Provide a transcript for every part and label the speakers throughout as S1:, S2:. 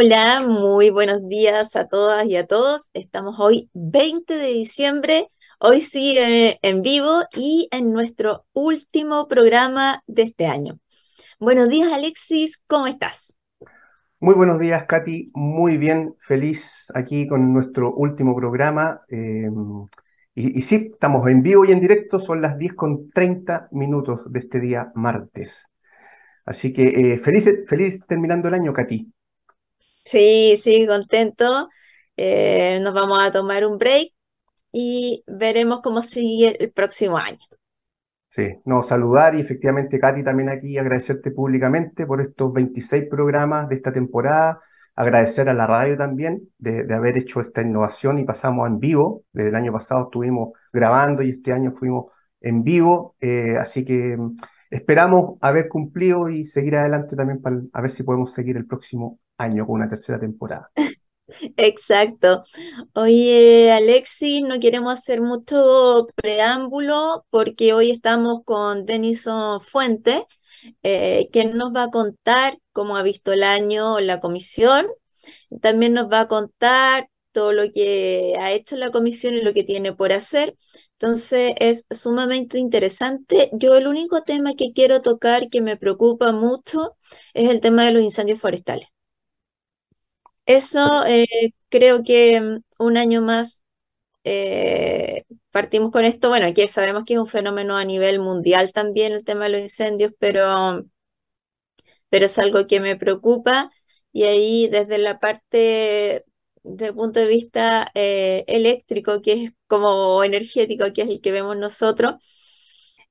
S1: Hola, muy buenos días a todas y a todos. Estamos hoy 20 de diciembre, hoy sí en vivo y en nuestro último programa de este año. Buenos días Alexis, ¿cómo estás?
S2: Muy buenos días Katy, muy bien, feliz aquí con nuestro último programa. Eh, y, sí, estamos en vivo y en directo, son las 10 con 30 minutos de este día martes. Así que eh, feliz, feliz terminando el año, Katy.
S1: Sí, sí, contento. Eh, nos vamos a tomar un break y veremos cómo sigue el próximo año.
S2: Sí, no, saludar y efectivamente, Katy, también aquí agradecerte públicamente por estos 26 programas de esta temporada, agradecer a la radio también de, haber hecho esta innovación y pasamos en vivo. Desde el año pasado estuvimos grabando y este año fuimos en vivo, eh, así que mm, esperamos haber cumplido y seguir adelante también para a ver si podemos seguir el próximo año con una tercera temporada.
S1: Exacto. Oye, Alexis, no queremos hacer mucho preámbulo porque hoy estamos con Denison Fuente, eh, quien nos va a contar cómo ha visto el año la comisión. También nos va a contar todo lo que ha hecho la comisión y lo que tiene por hacer. Entonces es sumamente interesante. Yo el único tema que quiero tocar que me preocupa mucho es el tema de los incendios forestales. Eso eh, creo que mm, un año más eh, partimos con esto. Bueno, aquí sabemos que es un fenómeno a nivel mundial también el tema de los incendios, pero, pero es algo que me preocupa. Y ahí desde la parte, desde el punto de vista eh, eléctrico, que es como energético, que es el que vemos nosotros,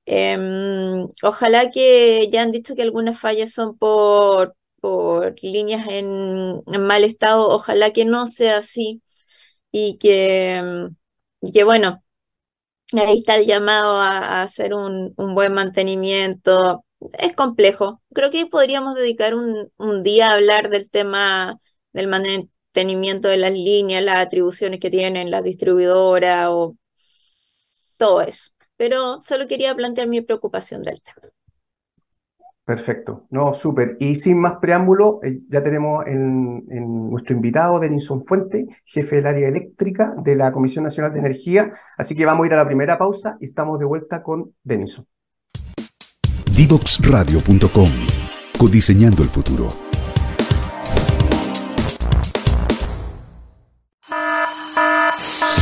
S1: em, ojalá que ya han dicho que algunas fallas son por, por líneas en, mal estado, ojalá que no sea así y que, que bueno, ahí está el llamado a, hacer un, buen mantenimiento. Es complejo. Creo que podríamos dedicar un, un día a hablar del tema del mantenimiento de las líneas, las atribuciones que tienen la distribuidora o todo eso. Pero solo quería plantear mi preocupación del tema.
S2: Perfecto, no, súper. Y sin más preámbulo, eh, ya tenemos en, nuestro invitado, Denison Fuente, jefe del área eléctrica de la Comisión Nacional de Energía. Así que vamos a ir a la primera pausa y estamos de vuelta con Denison.
S3: Divoxradio.com Codiseñando el futuro.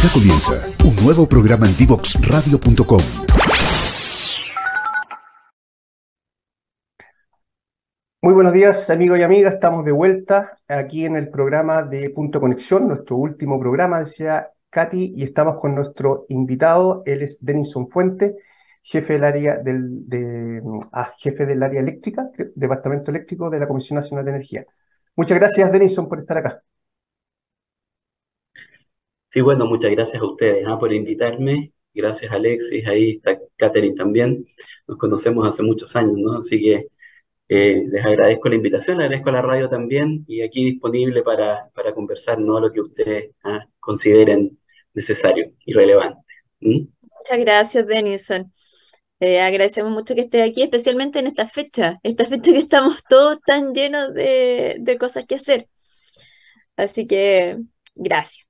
S3: Ya comienza un nuevo programa en Divoxradio.com
S2: Muy buenos días, amigos y amigas. Estamos de vuelta aquí en el programa de Punto Conexión, nuestro último programa, decía Katy, y estamos con nuestro invitado. Él es Denison Fuente, jefe del área del, de, ah, jefe del área eléctrica, departamento eléctrico de la Comisión Nacional de Energía. Muchas gracias, Denison, por estar acá.
S4: Sí, bueno, muchas gracias a ustedes ah, por invitarme. Gracias, Alexis. Ahí está Catherine también. Nos conocemos hace muchos años, ¿no? Así que eh, les agradezco la invitación, les agradezco a la radio también y aquí disponible para, para conversar ¿no? lo que ustedes ah, consideren necesario y relevante.
S1: Muchas gracias, Denison. Eh, agradecemos mucho que esté aquí, especialmente en esta fecha, esta fecha que estamos todos tan llenos de, de cosas que hacer. Así que, gracias.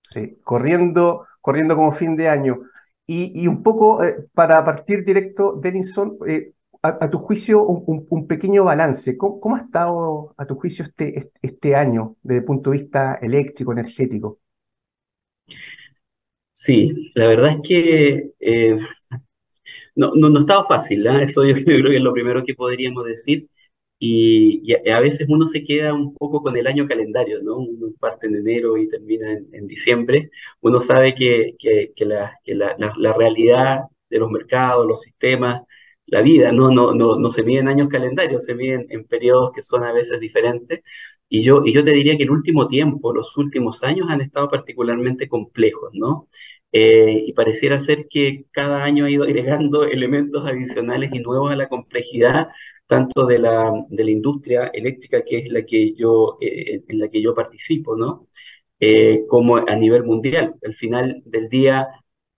S2: Sí, corriendo, corriendo como fin de año. Y, y un poco eh, para partir directo, Denison, a, tu juicio, un, pequeño balance. ¿Cómo, ha estado, a tu juicio, este, este año desde el punto de vista eléctrico, energético?
S4: Sí, la verdad es que eh, no, no, estaba fácil, ¿ah? eso yo creo que es lo primero que podríamos decir. Y, a, veces uno se queda un poco con el año calendario, ¿no? Uno parte en enero y termina en, diciembre. Uno sabe que, que, la, la, realidad de los mercados, los sistemas, la vida, no, no, no, no se mide en años calendarios, se miden en periodos que son a veces diferentes. Y yo, y yo te diría que el último tiempo, los últimos años han estado particularmente complejos, ¿no? Eh, y pareciera ser que cada año ha ido agregando elementos adicionales y nuevos a la complejidad, tanto de la, de la industria eléctrica, que es la que yo, eh, en la que yo participo, ¿no? Eh, como a nivel mundial. Al final del día,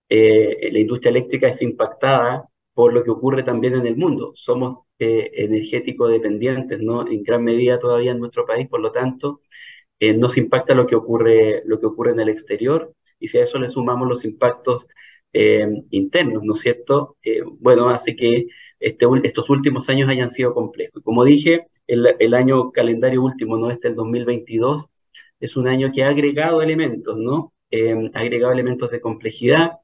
S4: la industria eléctrica es impactada por lo que ocurre también en el mundo. Somos eh, energético dependientes, ¿no? En gran medida todavía en nuestro país, por lo tanto, eh, nos impacta lo que ocurre, lo que ocurre en el exterior, y si a eso le sumamos los impactos eh, internos, ¿no es cierto? Eh, bueno, hace que este, estos últimos años hayan sido complejos. Como dije, el, el, año calendario último, ¿no? Este, el 2022, es un año que ha agregado elementos, ¿no? ha agregado elementos de complejidad,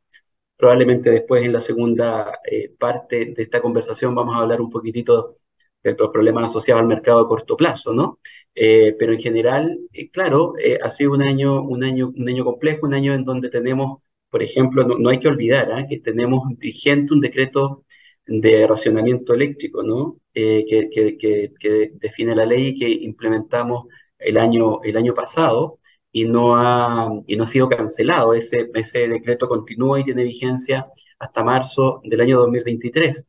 S4: Probablemente después en la segunda eh, parte de esta conversación vamos a hablar un poquitito de los problemas asociados al mercado a corto plazo, ¿no? Eh, pero en general, eh, claro, ha sido un año, un, año, un año complejo, un año en donde tenemos, por ejemplo, no, hay que olvidar ¿ah? que tenemos vigente un decreto de racionamiento eléctrico, ¿no? Que, que, define la ley que implementamos el año, el año pasado y no ha, y no ha sido cancelado. Ese, ese decreto continúa y tiene vigencia hasta marzo del año 2023.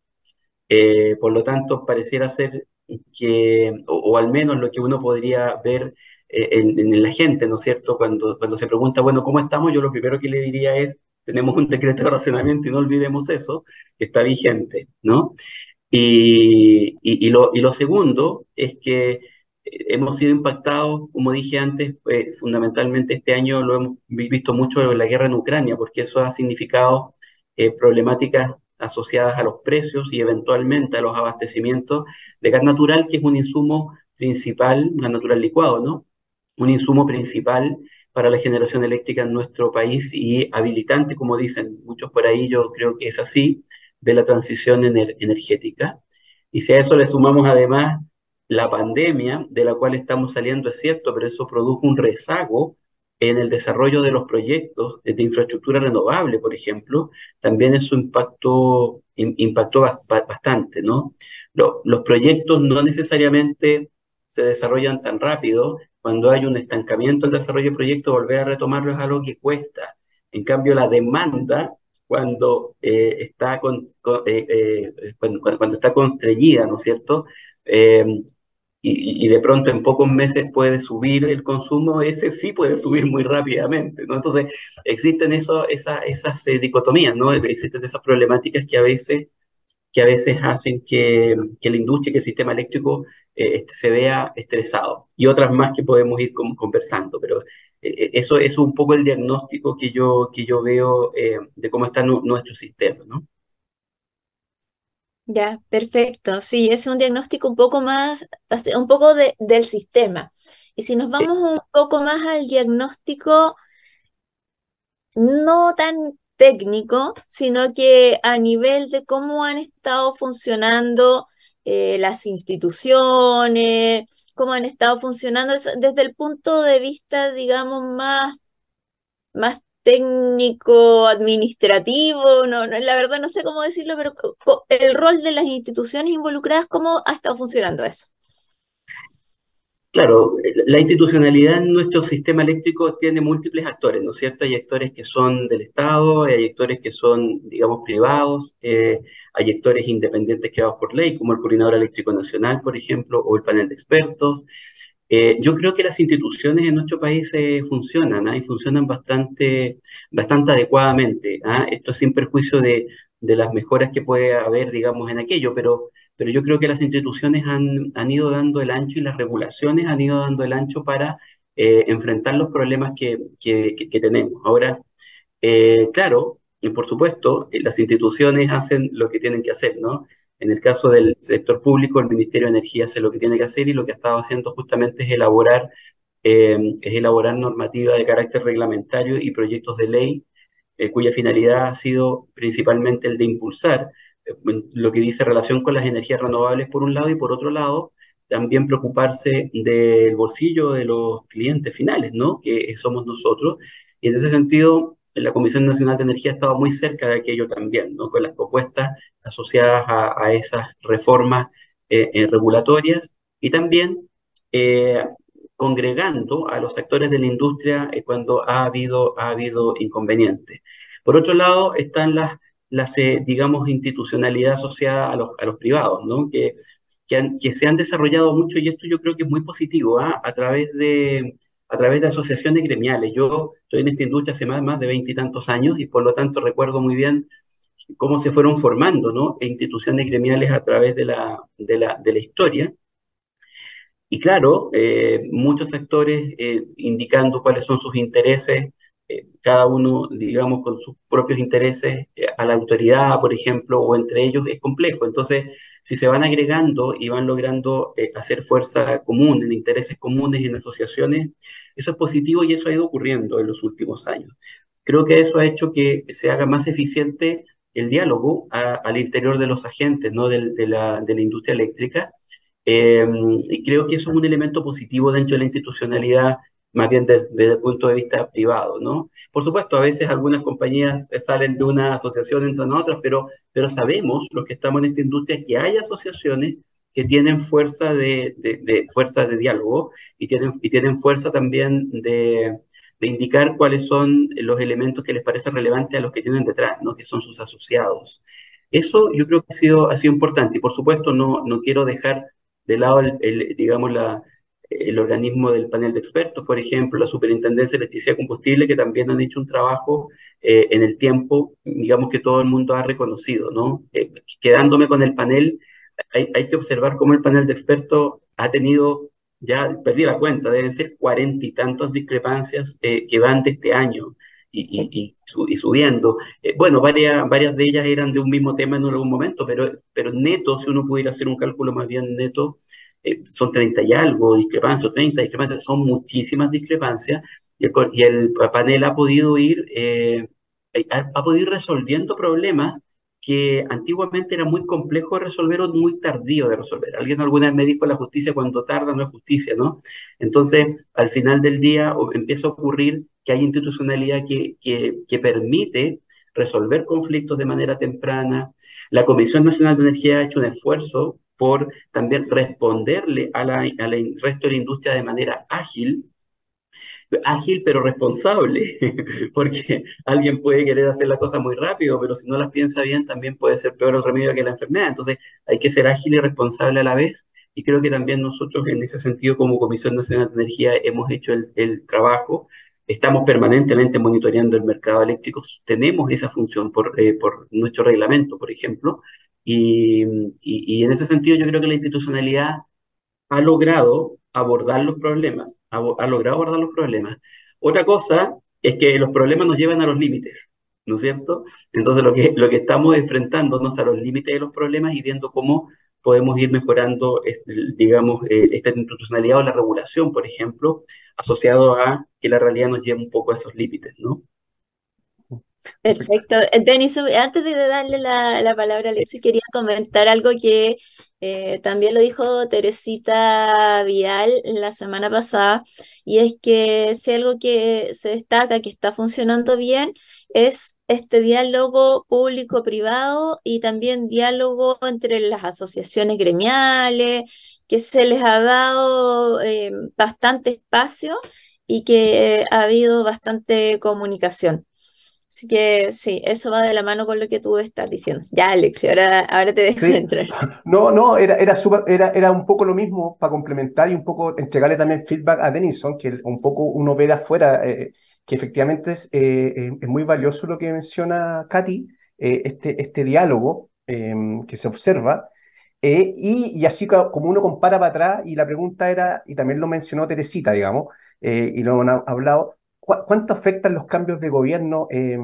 S4: Eh, por lo tanto, pareciera ser que, o, al menos lo que uno podría ver eh, en, la gente, ¿no es cierto? Cuando, cuando se pregunta, bueno, ¿cómo estamos? Yo lo primero que le diría es, tenemos un decreto de racionamiento y no olvidemos eso, que está vigente, ¿no? Y, y, y, lo, y lo segundo es que hemos sido impactados, como dije antes, pues, fundamentalmente este año lo hemos visto mucho en la guerra en Ucrania, porque eso ha significado eh, problemáticas asociadas a los precios y eventualmente a los abastecimientos de gas natural, que es un insumo principal, gas natural licuado, ¿no? Un insumo principal para la generación eléctrica en nuestro país y habilitante, como dicen muchos por ahí, yo creo que es así, de la transición energética. Y si a eso le sumamos además la pandemia de la cual estamos saliendo es cierto, pero eso produjo un rezago en el desarrollo de los proyectos de infraestructura renovable, por ejemplo, también eso impactó, impactó bastante, ¿no? los proyectos no necesariamente se desarrollan tan rápido. Cuando hay un estancamiento en desarrollo de proyectos, volver a retomarlo es algo que cuesta. En cambio, la demanda, cuando, eh, está, eh, eh, cuando, está constreñida, ¿no es cierto? Y, de pronto en pocos meses puede subir el consumo, ese sí puede subir muy rápidamente, ¿no? Entonces, existen eso, esa, esas eh, dicotomías, ¿no? Existen esas problemáticas que a veces, que a veces hacen que, que la industria, que el sistema eléctrico eh, este, se vea estresado. Y otras más que podemos ir conversando, pero eh, eso, es un poco el diagnóstico que yo, que yo veo de cómo está nuestro sistema, ¿no?
S1: Ya, perfecto. Sí, es un diagnóstico un poco más, un poco de, del sistema. Y si nos vamos un poco más al diagnóstico no tan técnico, sino que a nivel de cómo han estado funcionando eh, las instituciones, cómo han estado funcionando desde el punto de vista, digamos, más, más técnico, administrativo, no, no, la verdad no sé cómo decirlo, pero el rol de las instituciones involucradas, ¿cómo ha estado funcionando eso?
S4: Claro, la institucionalidad en nuestro sistema eléctrico tiene múltiples actores, ¿no es cierto? Hay actores que son del Estado, hay actores que son, digamos, privados, eh, hay actores independientes creados por ley, como el Coordinador Eléctrico Nacional, por ejemplo, o el panel de expertos, eh, yo creo que las instituciones en nuestro país eh, funcionan ¿ah? y funcionan bastante, bastante adecuadamente. ¿ah? Esto sin perjuicio de, las mejoras que puede haber, digamos, en aquello, pero, pero yo creo que las instituciones han, han ido dando el ancho y las regulaciones han ido dando el ancho para eh, enfrentar los problemas que, que, que tenemos. Ahora, claro, y por supuesto, las instituciones hacen lo que tienen que hacer, ¿no? En el caso del sector público, el Ministerio de Energía hace lo que tiene que hacer y lo que ha estado haciendo justamente es elaborar, eh, es elaborar normativa de carácter reglamentario y proyectos de ley eh, cuya finalidad ha sido principalmente el de impulsar eh, lo que dice relación con las energías renovables por un lado y por otro lado también preocuparse del bolsillo de los clientes finales, ¿no? Que somos nosotros. Y en ese sentido, la Comisión Nacional de Energía estaba muy cerca de aquello también, ¿no? con las propuestas asociadas a, esas reformas eh, eh, regulatorias y también eh, congregando a los sectores de la industria cuando ha habido, ha habido inconvenientes. Por otro lado, están las, las digamos, institucionalidad asociada a los, a los privados, ¿no? que, que, que, se han desarrollado mucho y esto yo creo que es muy positivo ¿ah? a través de a través de asociaciones gremiales. Yo estoy en esta industria hace más, más de veintitantos años y por lo tanto recuerdo muy bien cómo se fueron formando ¿no? instituciones gremiales a través de la, de la, de la historia. Y claro, eh, muchos actores eh, indicando cuáles son sus intereses, eh, cada uno, digamos, con sus propios intereses a la autoridad, por ejemplo, o entre ellos, es complejo. Entonces, si se van agregando y van logrando hacer fuerza común, en intereses comunes y en asociaciones, eso es positivo y eso ha ido ocurriendo en los últimos años. Creo que eso ha hecho que se haga más eficiente el diálogo al interior de los agentes ¿no? de, la, de la, industria eléctrica. Eh, y creo que eso es un elemento positivo dentro de la institucionalidad, más bien desde el punto de vista privado. ¿no? Por supuesto, a veces algunas compañías salen de una asociación, entran a otras, pero, pero sabemos, los que estamos en esta industria, que hay asociaciones que tienen fuerza de, de, de diálogo y tienen, y tienen fuerza también de, de indicar cuáles son los elementos que les parecen relevantes a los que tienen detrás, ¿no? que son sus asociados. Eso yo creo que ha sido, ha sido importante y por supuesto no, no quiero dejar de lado el, digamos la, el organismo del panel de expertos, por ejemplo, la Superintendencia de Electricidad y Combustible, que también han hecho un trabajo eh, en el tiempo, digamos que todo el mundo ha reconocido, ¿no? Eh, quedándome con el panel, hay, hay que observar cómo el panel de expertos ha tenido ya perdí la cuenta, deben ser cuarenta y tantas discrepancias eh, que van de este año y, y, subiendo. Eh, bueno, varias, varias de ellas eran de un mismo tema en algún momento, pero, pero neto, si uno pudiera hacer un cálculo más bien neto, eh, son 30 y algo discrepancias, 30 discrepancias, son muchísimas discrepancias y el, y el panel ha podido ir, ha, ha podido ir resolviendo problemas que antiguamente era muy complejo de resolver o muy tardío de resolver. Alguien alguna vez me dijo la justicia cuando tarda no es justicia, ¿no? Entonces, al final del día empieza a ocurrir que hay institucionalidad que, que, permite resolver conflictos de manera temprana. La Comisión Nacional de Energía ha hecho un esfuerzo por también responderle a la, al resto de la industria de manera ágil, ágil pero responsable, porque alguien puede querer hacer las cosas muy rápido, pero si no las piensa bien también puede ser peor el remedio que la enfermedad. Entonces hay que ser ágil y responsable a la vez. Y creo que también nosotros en ese sentido como Comisión Nacional de Energía hemos hecho el, trabajo. Estamos permanentemente monitoreando el mercado eléctrico, tenemos esa función por, eh, por nuestro reglamento, por ejemplo, y, en ese sentido yo creo que la institucionalidad ha logrado abordar los problemas, ha, logrado abordar los problemas. Otra cosa es que los problemas nos llevan a los límites, ¿no es cierto? Entonces lo que, lo que estamos enfrentándonos a los límites de los problemas y viendo cómo podemos ir mejorando, digamos, eh, esta institucionalidad o la regulación, por ejemplo, asociado a que la realidad nos lleve un poco a esos límites, ¿no?
S1: Perfecto. Denis, antes de darle la, la palabra a Alexis, quería comentar algo que eh, también lo dijo Teresita Vial la semana pasada, y es que si algo que se destaca, que está funcionando bien, es este diálogo público-privado y también diálogo entre las asociaciones gremiales, que se les ha dado eh, bastante espacio y que ha habido bastante comunicación. Así que sí, eso va de la mano con lo que tú estás diciendo. Ya, Alex, ahora, ahora te dejo entrar.
S2: No, no, era, era, era, era un poco lo mismo para complementar y un poco entregarle también feedback a Denison, que un poco uno ve de afuera, eh, que efectivamente es, eh, eh, es, muy valioso lo que menciona Katy, este, este diálogo em, que se observa. Y, y, así como uno compara para atrás, y la pregunta era, y también lo mencionó Teresita, digamos, y lo han hablado, ¿Cuánto afectan los cambios de gobierno, eh,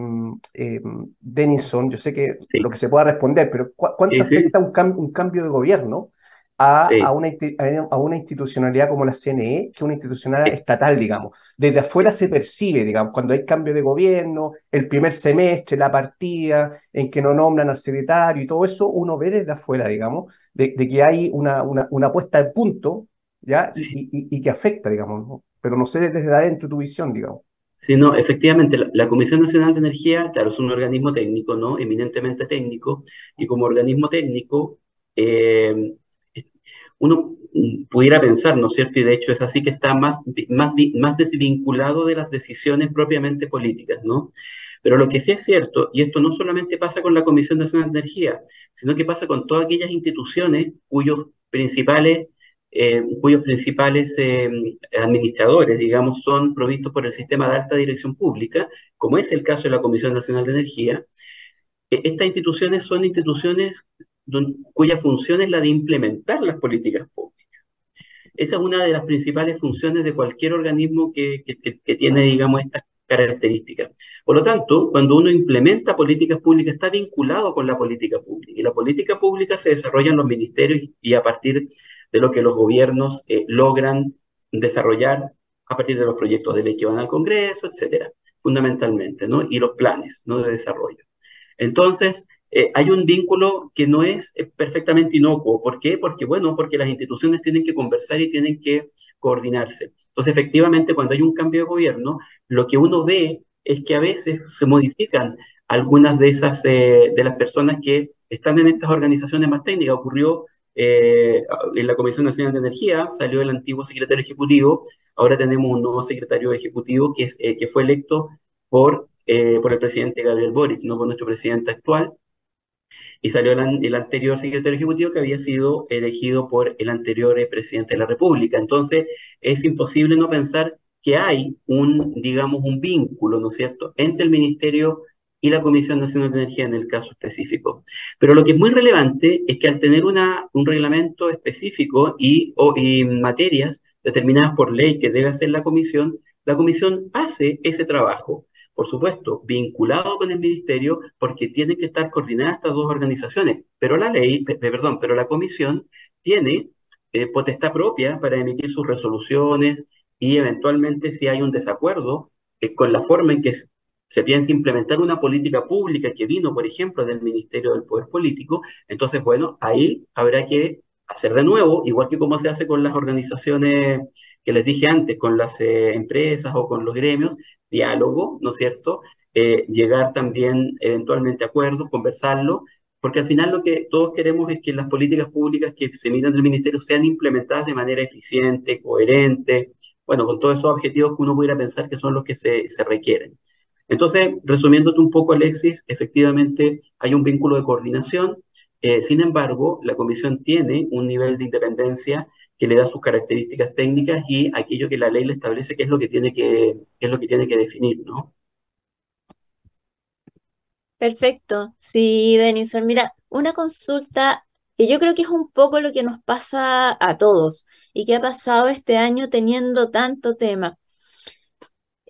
S2: Denison? Yo sé que lo que se pueda responder, pero ¿cuánto afecta Un, un, cambio de gobierno a, a, una, a, una, institucionalidad como la CNE, que es una institucionalidad estatal, digamos? Desde afuera se percibe, digamos, cuando hay cambio de gobierno, el primer semestre, la partida en que no nombran al secretario y todo eso, uno ve desde afuera, digamos, de, que hay una, una, una, puesta de punto, ¿ya? Y, y, que afecta, digamos, pero no sé desde adentro tu visión, digamos.
S4: Sí, no, efectivamente, la, Comisión Nacional de Energía, claro, es un organismo técnico, ¿no? Eminentemente técnico, y como organismo técnico, eh, uno pudiera pensar, ¿no es cierto? Y de hecho es así que está más, más, más desvinculado de las decisiones propiamente políticas, ¿no? Pero lo que sí es cierto, y esto no solamente pasa con la Comisión Nacional de Energía, sino que pasa con todas aquellas instituciones cuyos principales eh, cuyos principales eh, administradores, digamos, son provistos por el sistema de alta dirección pública, como es el caso de la Comisión Nacional de Energía, e, estas instituciones son instituciones cuya función es la de implementar las políticas públicas. Esa es una de las principales funciones de cualquier organismo que, que tiene, digamos, estas características. Por lo tanto, cuando uno implementa políticas públicas, está vinculado con la política pública. Y la política pública se desarrolla en los ministerios y a partir de lo que los gobiernos eh, logran desarrollar a partir de los proyectos de ley que van al Congreso, etcétera, fundamentalmente, ¿no? Y los planes, ¿no? De desarrollo. Entonces, eh, hay un vínculo que no es eh, perfectamente inocuo. ¿Por qué? Porque, bueno, porque las instituciones tienen que conversar y tienen que coordinarse. Entonces, efectivamente, cuando hay un cambio de gobierno, lo que uno ve es que a veces se modifican algunas de esas, de las personas que están en estas organizaciones más técnicas. Ocurrió eh, en la Comisión Nacional de Energía salió el antiguo secretario ejecutivo, ahora tenemos un nuevo secretario ejecutivo que, es, eh, que fue electo por, eh, por el presidente Gabriel Boric, no por nuestro presidente actual, y salió el, el, anterior secretario ejecutivo que había sido elegido por el anterior presidente de la República. Entonces, es imposible no pensar que hay un, digamos, un vínculo, ¿no es cierto?, entre el Ministerio y la Comisión Nacional de Energía en el caso específico. Pero lo que es muy relevante es que al tener una, un reglamento específico y, o, y materias determinadas por ley que debe hacer la Comisión, la Comisión hace ese trabajo, por supuesto, vinculado con el Ministerio, porque tienen que estar coordinadas estas dos organizaciones. Pero la ley, perdón, pero la Comisión tiene eh, potestad propia para emitir sus resoluciones y eventualmente si hay un desacuerdo eh, con la forma en que se piensa implementar una política pública que vino, por ejemplo, del Ministerio del Poder Político, entonces, bueno, ahí habrá que hacer de nuevo, igual que como se hace con las organizaciones que les dije antes, con las eh, empresas o con los gremios, diálogo, ¿no es cierto? Eh, llegar también eventualmente a acuerdos, conversarlo, porque al final lo que todos queremos es que las políticas públicas que se miran del ministerio sean implementadas de manera eficiente, coherente, bueno, con todos esos objetivos que uno pudiera pensar que son los que se, se requieren. Entonces, resumiéndote un poco, Alexis, efectivamente hay un vínculo de coordinación. Eh, sin embargo, la comisión tiene un nivel de independencia que le da sus características técnicas y aquello que la ley le establece que es lo que tiene que, es lo que, tiene que definir, ¿no?
S1: Perfecto. Sí, Denison. Mira, una consulta que yo creo que es un poco lo que nos pasa a todos y que ha pasado este año teniendo tanto tema.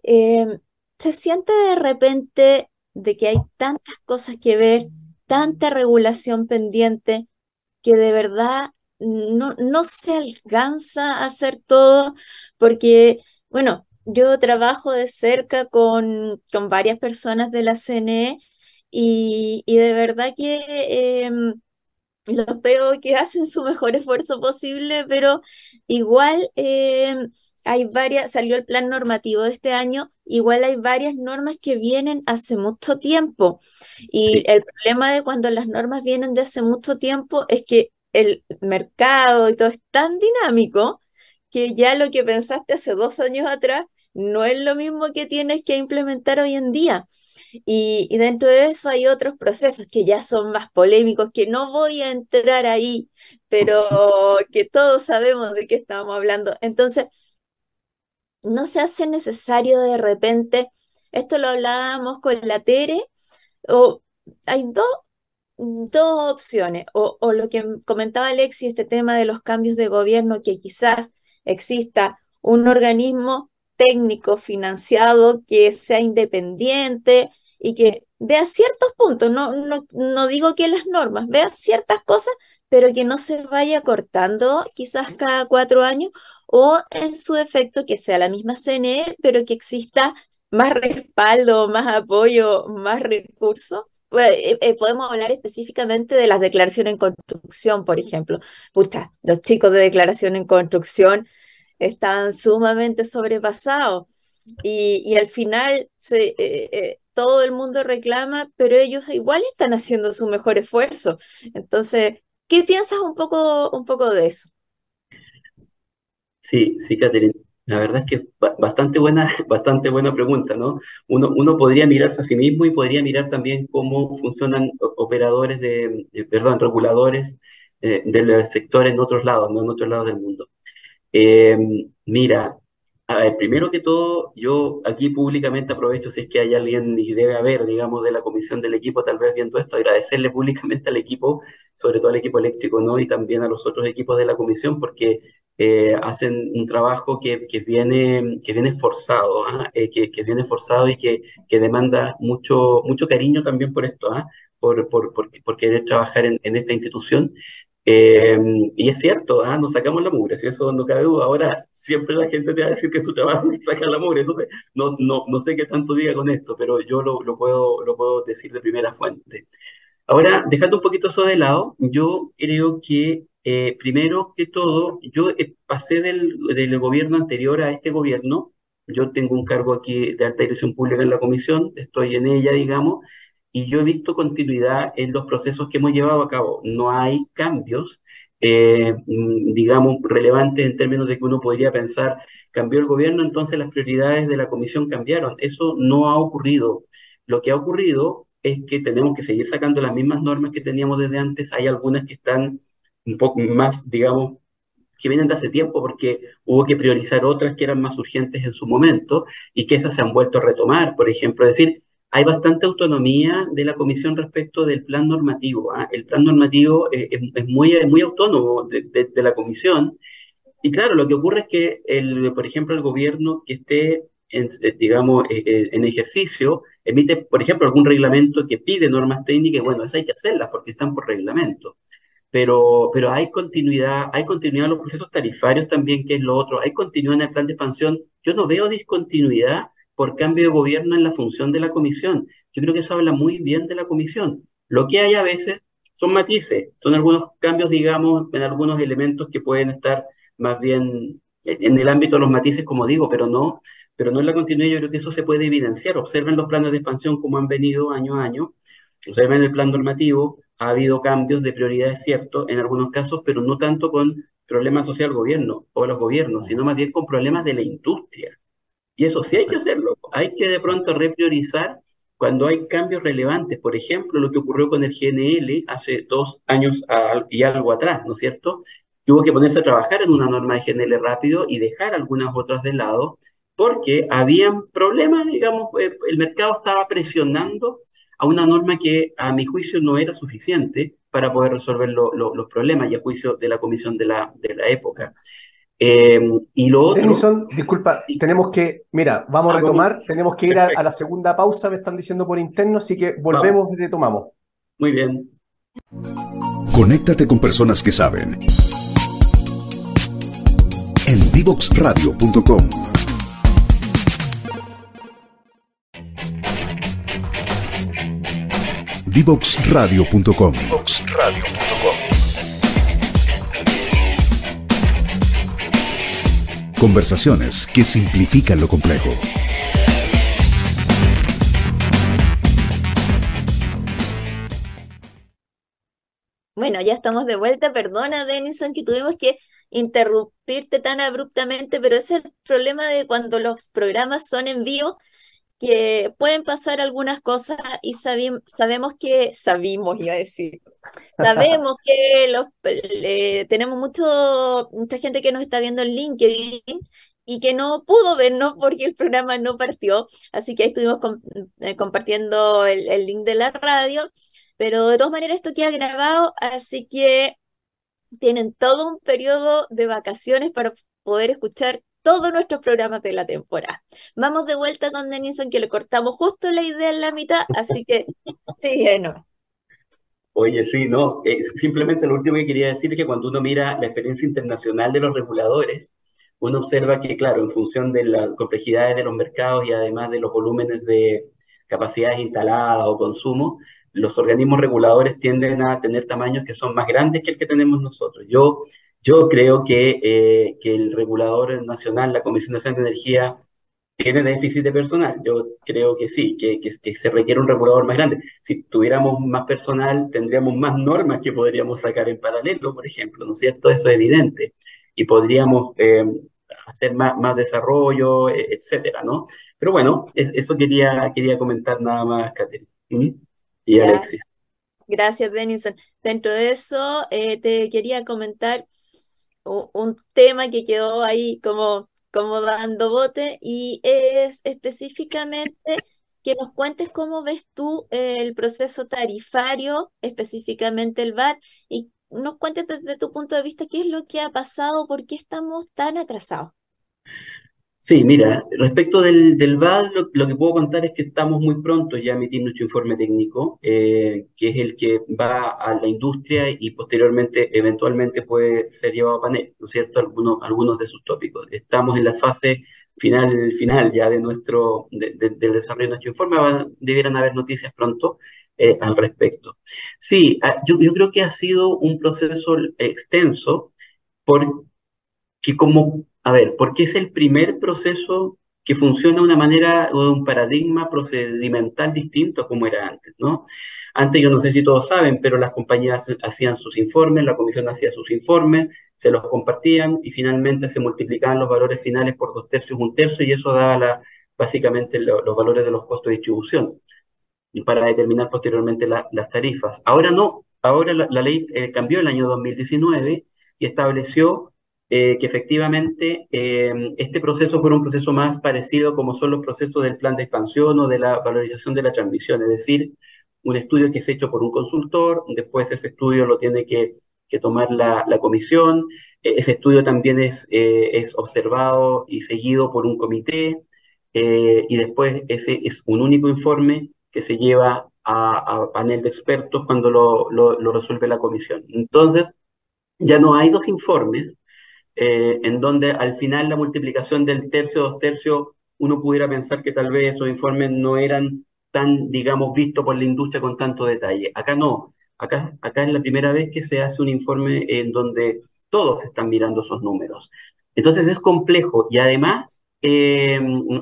S1: Eh, se siente de repente de que hay tantas cosas que ver, tanta regulación pendiente, que de verdad no, no se alcanza a hacer todo, porque, bueno, yo trabajo de cerca con, con varias personas de la CNE y, de verdad que em, los veo que hacen su mejor esfuerzo posible, pero igual em, hay varias, salió el plan normativo de este año, igual hay varias normas que vienen hace mucho tiempo. Y el problema de cuando las normas vienen de hace mucho tiempo es que el mercado y todo es tan dinámico que ya lo que pensaste hace dos años atrás no es lo mismo que tienes que implementar hoy en día. Y, y, dentro de eso hay otros procesos que ya son más polémicos, que no voy a entrar ahí, pero que todos sabemos de qué estamos hablando. Entonces, no se hace necesario de repente, esto lo hablábamos con la Tere, o hay dos, dos opciones, o, o lo que comentaba Alexi, este tema de los cambios de gobierno, que quizás exista un organismo técnico financiado que sea independiente y que vea ciertos puntos, no, no, no digo que las normas, vea ciertas cosas, pero que no se vaya cortando quizás cada cuatro años o en su defecto que sea la misma CNE, pero que exista más respaldo, más apoyo, más recursos. Pues, eh, eh, podemos hablar específicamente de las declaraciones en construcción, por ejemplo. Pucha, los chicos de declaración en construcción están sumamente sobrepasados y, al final eh, todo el mundo reclama, pero ellos igual están haciendo su mejor esfuerzo. Entonces, ¿qué piensas un poco, un poco de eso?
S4: Sí, sí, Catherine. La verdad es que bastante buena, bastante buena pregunta, ¿no? Uno, uno podría mirarse a sí mismo y podría mirar también cómo funcionan operadores de, perdón, reguladores eh, del sector en otros lados, ¿no? En otros lados del mundo. Em, mira, A ver, primero que todo, yo aquí públicamente aprovecho, si es que hay alguien y debe haber, digamos, de la comisión del equipo, tal vez viendo esto, agradecerle públicamente al equipo, sobre todo al equipo eléctrico, ¿no? Y también a los otros equipos de la comisión, porque eh, hacen un trabajo que, que, viene, que viene forzado, ¿ah? eh, que, que, viene forzado y que, que demanda mucho, mucho cariño también por esto, ¿ah? por, por, por, por, querer trabajar en, en esta institución. Eh, y es cierto, ¿ah? nos sacamos la mugre, si eso no cabe duda. Ahora, siempre la gente te va a decir que su trabajo es sacar la mugre, entonces no, no, no sé qué tanto diga con esto, pero yo lo, lo, puedo, lo puedo decir de primera fuente. Ahora, dejando un poquito eso de lado, yo creo que eh, primero que todo, yo eh, pasé del, del, gobierno anterior a este gobierno. Yo tengo un cargo aquí de alta dirección pública en la comisión, estoy en ella, digamos, y yo he visto continuidad en los procesos que hemos llevado a cabo. No hay cambios, eh, mm, digamos, relevantes en términos de que uno podría pensar, cambió el gobierno, entonces las prioridades de la comisión cambiaron. Eso no ha ocurrido. Lo que ha ocurrido es que tenemos que seguir sacando las mismas normas que teníamos desde antes. Hay algunas que están un poco más, digamos, que vienen de hace tiempo porque hubo que priorizar otras que eran más urgentes en su momento y que esas se han vuelto a retomar. Por ejemplo, es decir, hay bastante autonomía de la comisión respecto del plan normativo. ¿ah? El plan normativo es, es, muy, muy autónomo de, de, de, la comisión. Y claro, lo que ocurre es que, el, por ejemplo, el gobierno que esté, en, digamos, en ejercicio, emite, por ejemplo, algún reglamento que pide normas técnicas, bueno, eso hay que hacerlas porque están por reglamento pero, pero hay continuidad, hay continuidad en los procesos tarifarios también, que es lo otro, hay continuidad en el plan de expansión. Yo no veo discontinuidad por cambio de gobierno en la función de la comisión. Yo creo que eso habla muy bien de la comisión. Lo que hay a veces son matices, son algunos cambios, digamos, en algunos elementos que pueden estar más bien en el ámbito de los matices, como digo, pero no, pero no en la continuidad. Yo creo que eso se puede evidenciar. Observen los planes de expansión como han venido año a año, observen el plan normativo, ha habido cambios de prioridades, cierto, en algunos casos, pero no tanto con problemas social gobierno o los gobiernos, sino más bien con problemas de la industria. Y eso sí hay que hacerlo. Hay que de pronto repriorizar cuando hay cambios relevantes. Por ejemplo, lo que ocurrió con el GNL hace dos años y algo atrás, ¿no es cierto? Que hubo que ponerse a trabajar en una norma de GNL rápido y dejar algunas otras de lado porque habían problemas, digamos, eh, el mercado estaba presionando a una norma que a mi juicio no era suficiente para poder resolver lo, lo, los problemas y a juicio de la comisión de la, de la época. Eh, y lo otro...
S2: Denison, disculpa, tenemos que, mira, vamos a retomar, tenemos que ir a, a, la segunda pausa, me están diciendo por interno, así que volvemos vamos. y retomamos.
S4: Muy bien.
S3: Conéctate con personas que saben. En divoxradio.com Divoxradio.com. Conversaciones que simplifican lo complejo.
S1: Bueno, ya estamos de vuelta. Perdona, Denison, que tuvimos que interrumpirte tan abruptamente, pero ese es el problema de cuando los programas son en vivo que pueden pasar algunas cosas y sabemos que, sabemos, iba a decir, sabemos que los, eh, tenemos mucho, mucha gente que nos está viendo en LinkedIn y que no pudo vernos porque el programa no partió, así que ahí estuvimos eh, compartiendo el, el link de la radio, pero de todas maneras esto queda grabado, así que tienen todo un periodo de vacaciones para poder escuchar todos nuestros programas de la temporada. Vamos de vuelta con Denison, que le cortamos justo la idea en la mitad, así que sí, bueno.
S4: Oye, sí, no, eh, simplemente lo último que quería decir es que cuando uno mira la experiencia internacional de los reguladores, uno observa que, claro, en función de las complejidades de los mercados y además de los volúmenes de capacidades instaladas o consumo, los organismos reguladores tienden a tener tamaños que son más grandes que el que tenemos nosotros. Yo yo creo que, eh, que el regulador nacional, la Comisión Nacional de Energía, tiene déficit de personal. Yo creo que sí, que, que, que, se requiere un regulador más grande. Si tuviéramos más personal, tendríamos más normas que podríamos sacar en paralelo, por ejemplo, ¿no es cierto? Eso es evidente. Y podríamos eh, hacer más, más desarrollo, e, etcétera, ¿no? Pero bueno, es, eso quería, quería comentar nada más, Catherine. ¿Mm? Y Alexis.
S1: Gracias, Denison. Dentro de eso, eh, te quería comentar un tema que quedó ahí como, como dando bote y es específicamente que nos cuentes cómo ves tú el proceso tarifario, específicamente el VAT, y nos cuentes desde tu punto de vista qué es lo que ha pasado, por qué estamos tan atrasados.
S4: Sí, mira, respecto del, del VAD, lo, que puedo contar es que estamos muy pronto ya a emitir nuestro informe técnico, eh, que es el que va a la industria y posteriormente, eventualmente, puede ser llevado a panel, ¿no es cierto? Algunos, algunos de sus tópicos. Estamos en la fase final, final ya de nuestro, del desarrollo de nuestro informe, debieran haber noticias pronto eh, al respecto. Sí, ah, yo, yo creo que ha sido un proceso extenso porque como a ver, porque es el primer proceso que funciona de una manera o de un paradigma procedimental distinto a como era antes, ¿no? Antes yo no sé si todos saben, pero las compañías hacían sus informes, la comisión hacía sus informes, se los compartían y finalmente se multiplicaban los valores finales por dos tercios, un tercio y eso daba la, básicamente los valores de los costos de distribución y para determinar posteriormente las tarifas. Ahora no, ahora la, ley eh, cambió el año 2019 y estableció eh, que efectivamente eh, este proceso fuera un proceso más parecido como son los procesos del plan de expansión o de la valorización de la transmisión, es decir, un estudio que es hecho por un consultor, después ese estudio lo tiene que, que tomar la, la comisión, e, ese estudio también es, eh, es observado y seguido por un comité, y después ese es un único informe que se lleva a, a panel de expertos cuando lo, lo, lo resuelve la comisión. Entonces, ya no hay dos informes, eh, en donde al final la multiplicación del tercio, dos tercios, uno pudiera pensar que tal vez esos informes no eran tan, digamos, vistos por la industria con tanto detalle. Acá no, acá, acá es la primera vez que se hace un informe en donde todos están mirando esos números. Entonces es complejo y además eh,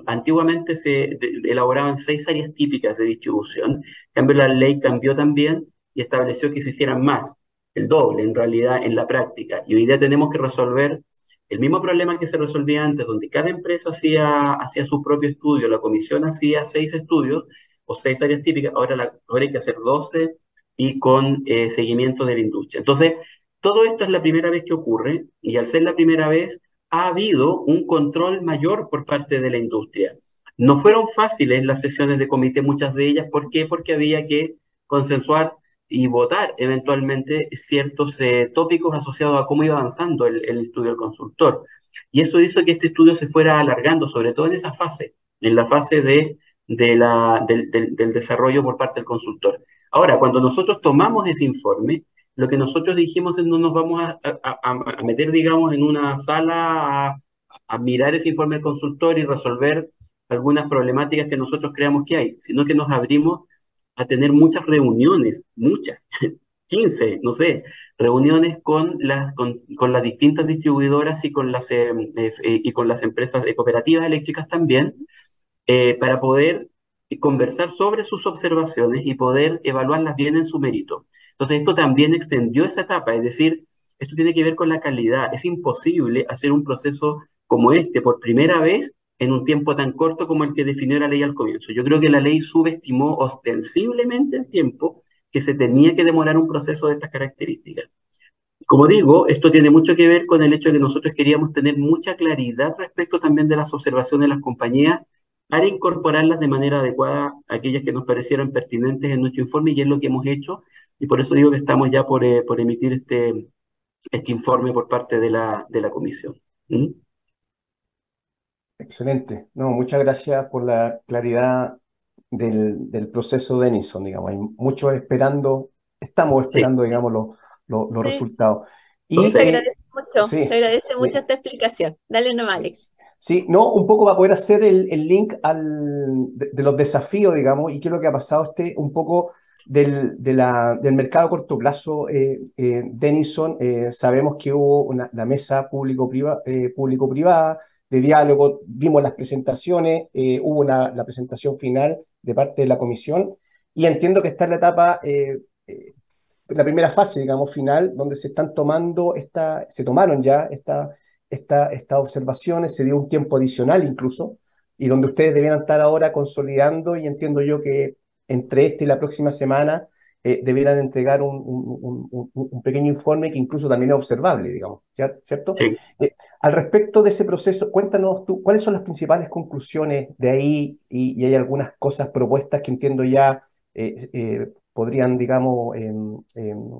S4: antiguamente se elaboraban seis áreas típicas de distribución, en cambio la ley cambió también y estableció que se hicieran más el doble en realidad en la práctica. Y hoy día tenemos que resolver el mismo problema que se resolvía antes, donde cada empresa hacía, hacía su propio estudio, la comisión hacía seis estudios o seis áreas típicas, ahora, la, hay que hacer 12 y con eh, seguimiento de la industria. Entonces, todo esto es la primera vez que ocurre y al ser la primera vez ha habido un control mayor por parte de la industria. No fueron fáciles las sesiones de comité, muchas de ellas. ¿Por qué? Porque había que consensuar y votar eventualmente ciertos eh, tópicos asociados a cómo iba avanzando el, estudio del consultor. Y eso hizo que este estudio se fuera alargando, sobre todo en esa fase, en la fase de, del, desarrollo por parte del consultor. Ahora, cuando nosotros tomamos ese informe, lo que nosotros dijimos es no nos vamos a, a, a meter, digamos, en una sala a, mirar ese informe del consultor y resolver algunas problemáticas que nosotros creamos que hay, sino que nos abrimos a tener muchas reuniones, muchas, 15, no sé, reuniones con las, con, con las distintas distribuidoras y con las, eh, eh, y con las empresas de cooperativas eléctricas también, eh, para poder conversar sobre sus observaciones y poder evaluarlas bien en su mérito. Entonces, esto también extendió esa etapa, es decir, esto tiene que ver con la calidad. Es imposible hacer un proceso como este por primera vez en un tiempo tan corto como el que definió la ley al comienzo. Yo creo que la ley subestimó ostensiblemente el tiempo que se tenía que demorar un proceso de estas características. Como digo, esto tiene mucho que ver con el hecho de que nosotros queríamos tener mucha claridad respecto también de las observaciones de las compañías para incorporarlas de manera adecuada aquellas que nos parecieran pertinentes en nuestro informe y es lo que hemos hecho y por eso digo que estamos ya por, eh, por emitir este, este informe por parte de la, de la comisión. ¿Mm?
S2: Excelente. No, muchas gracias por la claridad del, del proceso de Denison, digamos. Hay muchos esperando, estamos esperando, digamos, los, los, resultados.
S1: Y, se agradece mucho, se agradece mucho esta explicación. Dale nomás, Alex.
S2: Sí, no, un poco para poder hacer el, el link al, de, los desafíos, digamos, y qué es lo que ha pasado este, un poco del, de la, del mercado a corto plazo, eh, eh Denison, eh, sabemos que hubo una, la mesa público-privada, eh, público-privada, de diálogo, vimos las presentaciones, eh, hubo una, la presentación final de parte de la comisión y entiendo que está en la etapa, eh, eh, la primera fase, digamos, final, donde se están tomando, esta, se tomaron ya esta, esta, estas observaciones, se dio un tiempo adicional incluso, y donde ustedes debieran estar ahora consolidando y entiendo yo que entre este y la próxima semana eh, debieran entregar un, un, pequeño informe que incluso también es observable, digamos, ¿cierto?
S4: Sí.
S2: Eh, al respecto de ese proceso, cuéntanos tú, ¿cuáles son las principales conclusiones de ahí? Y, hay algunas cosas propuestas que entiendo ya eh, podrían, digamos, em, em,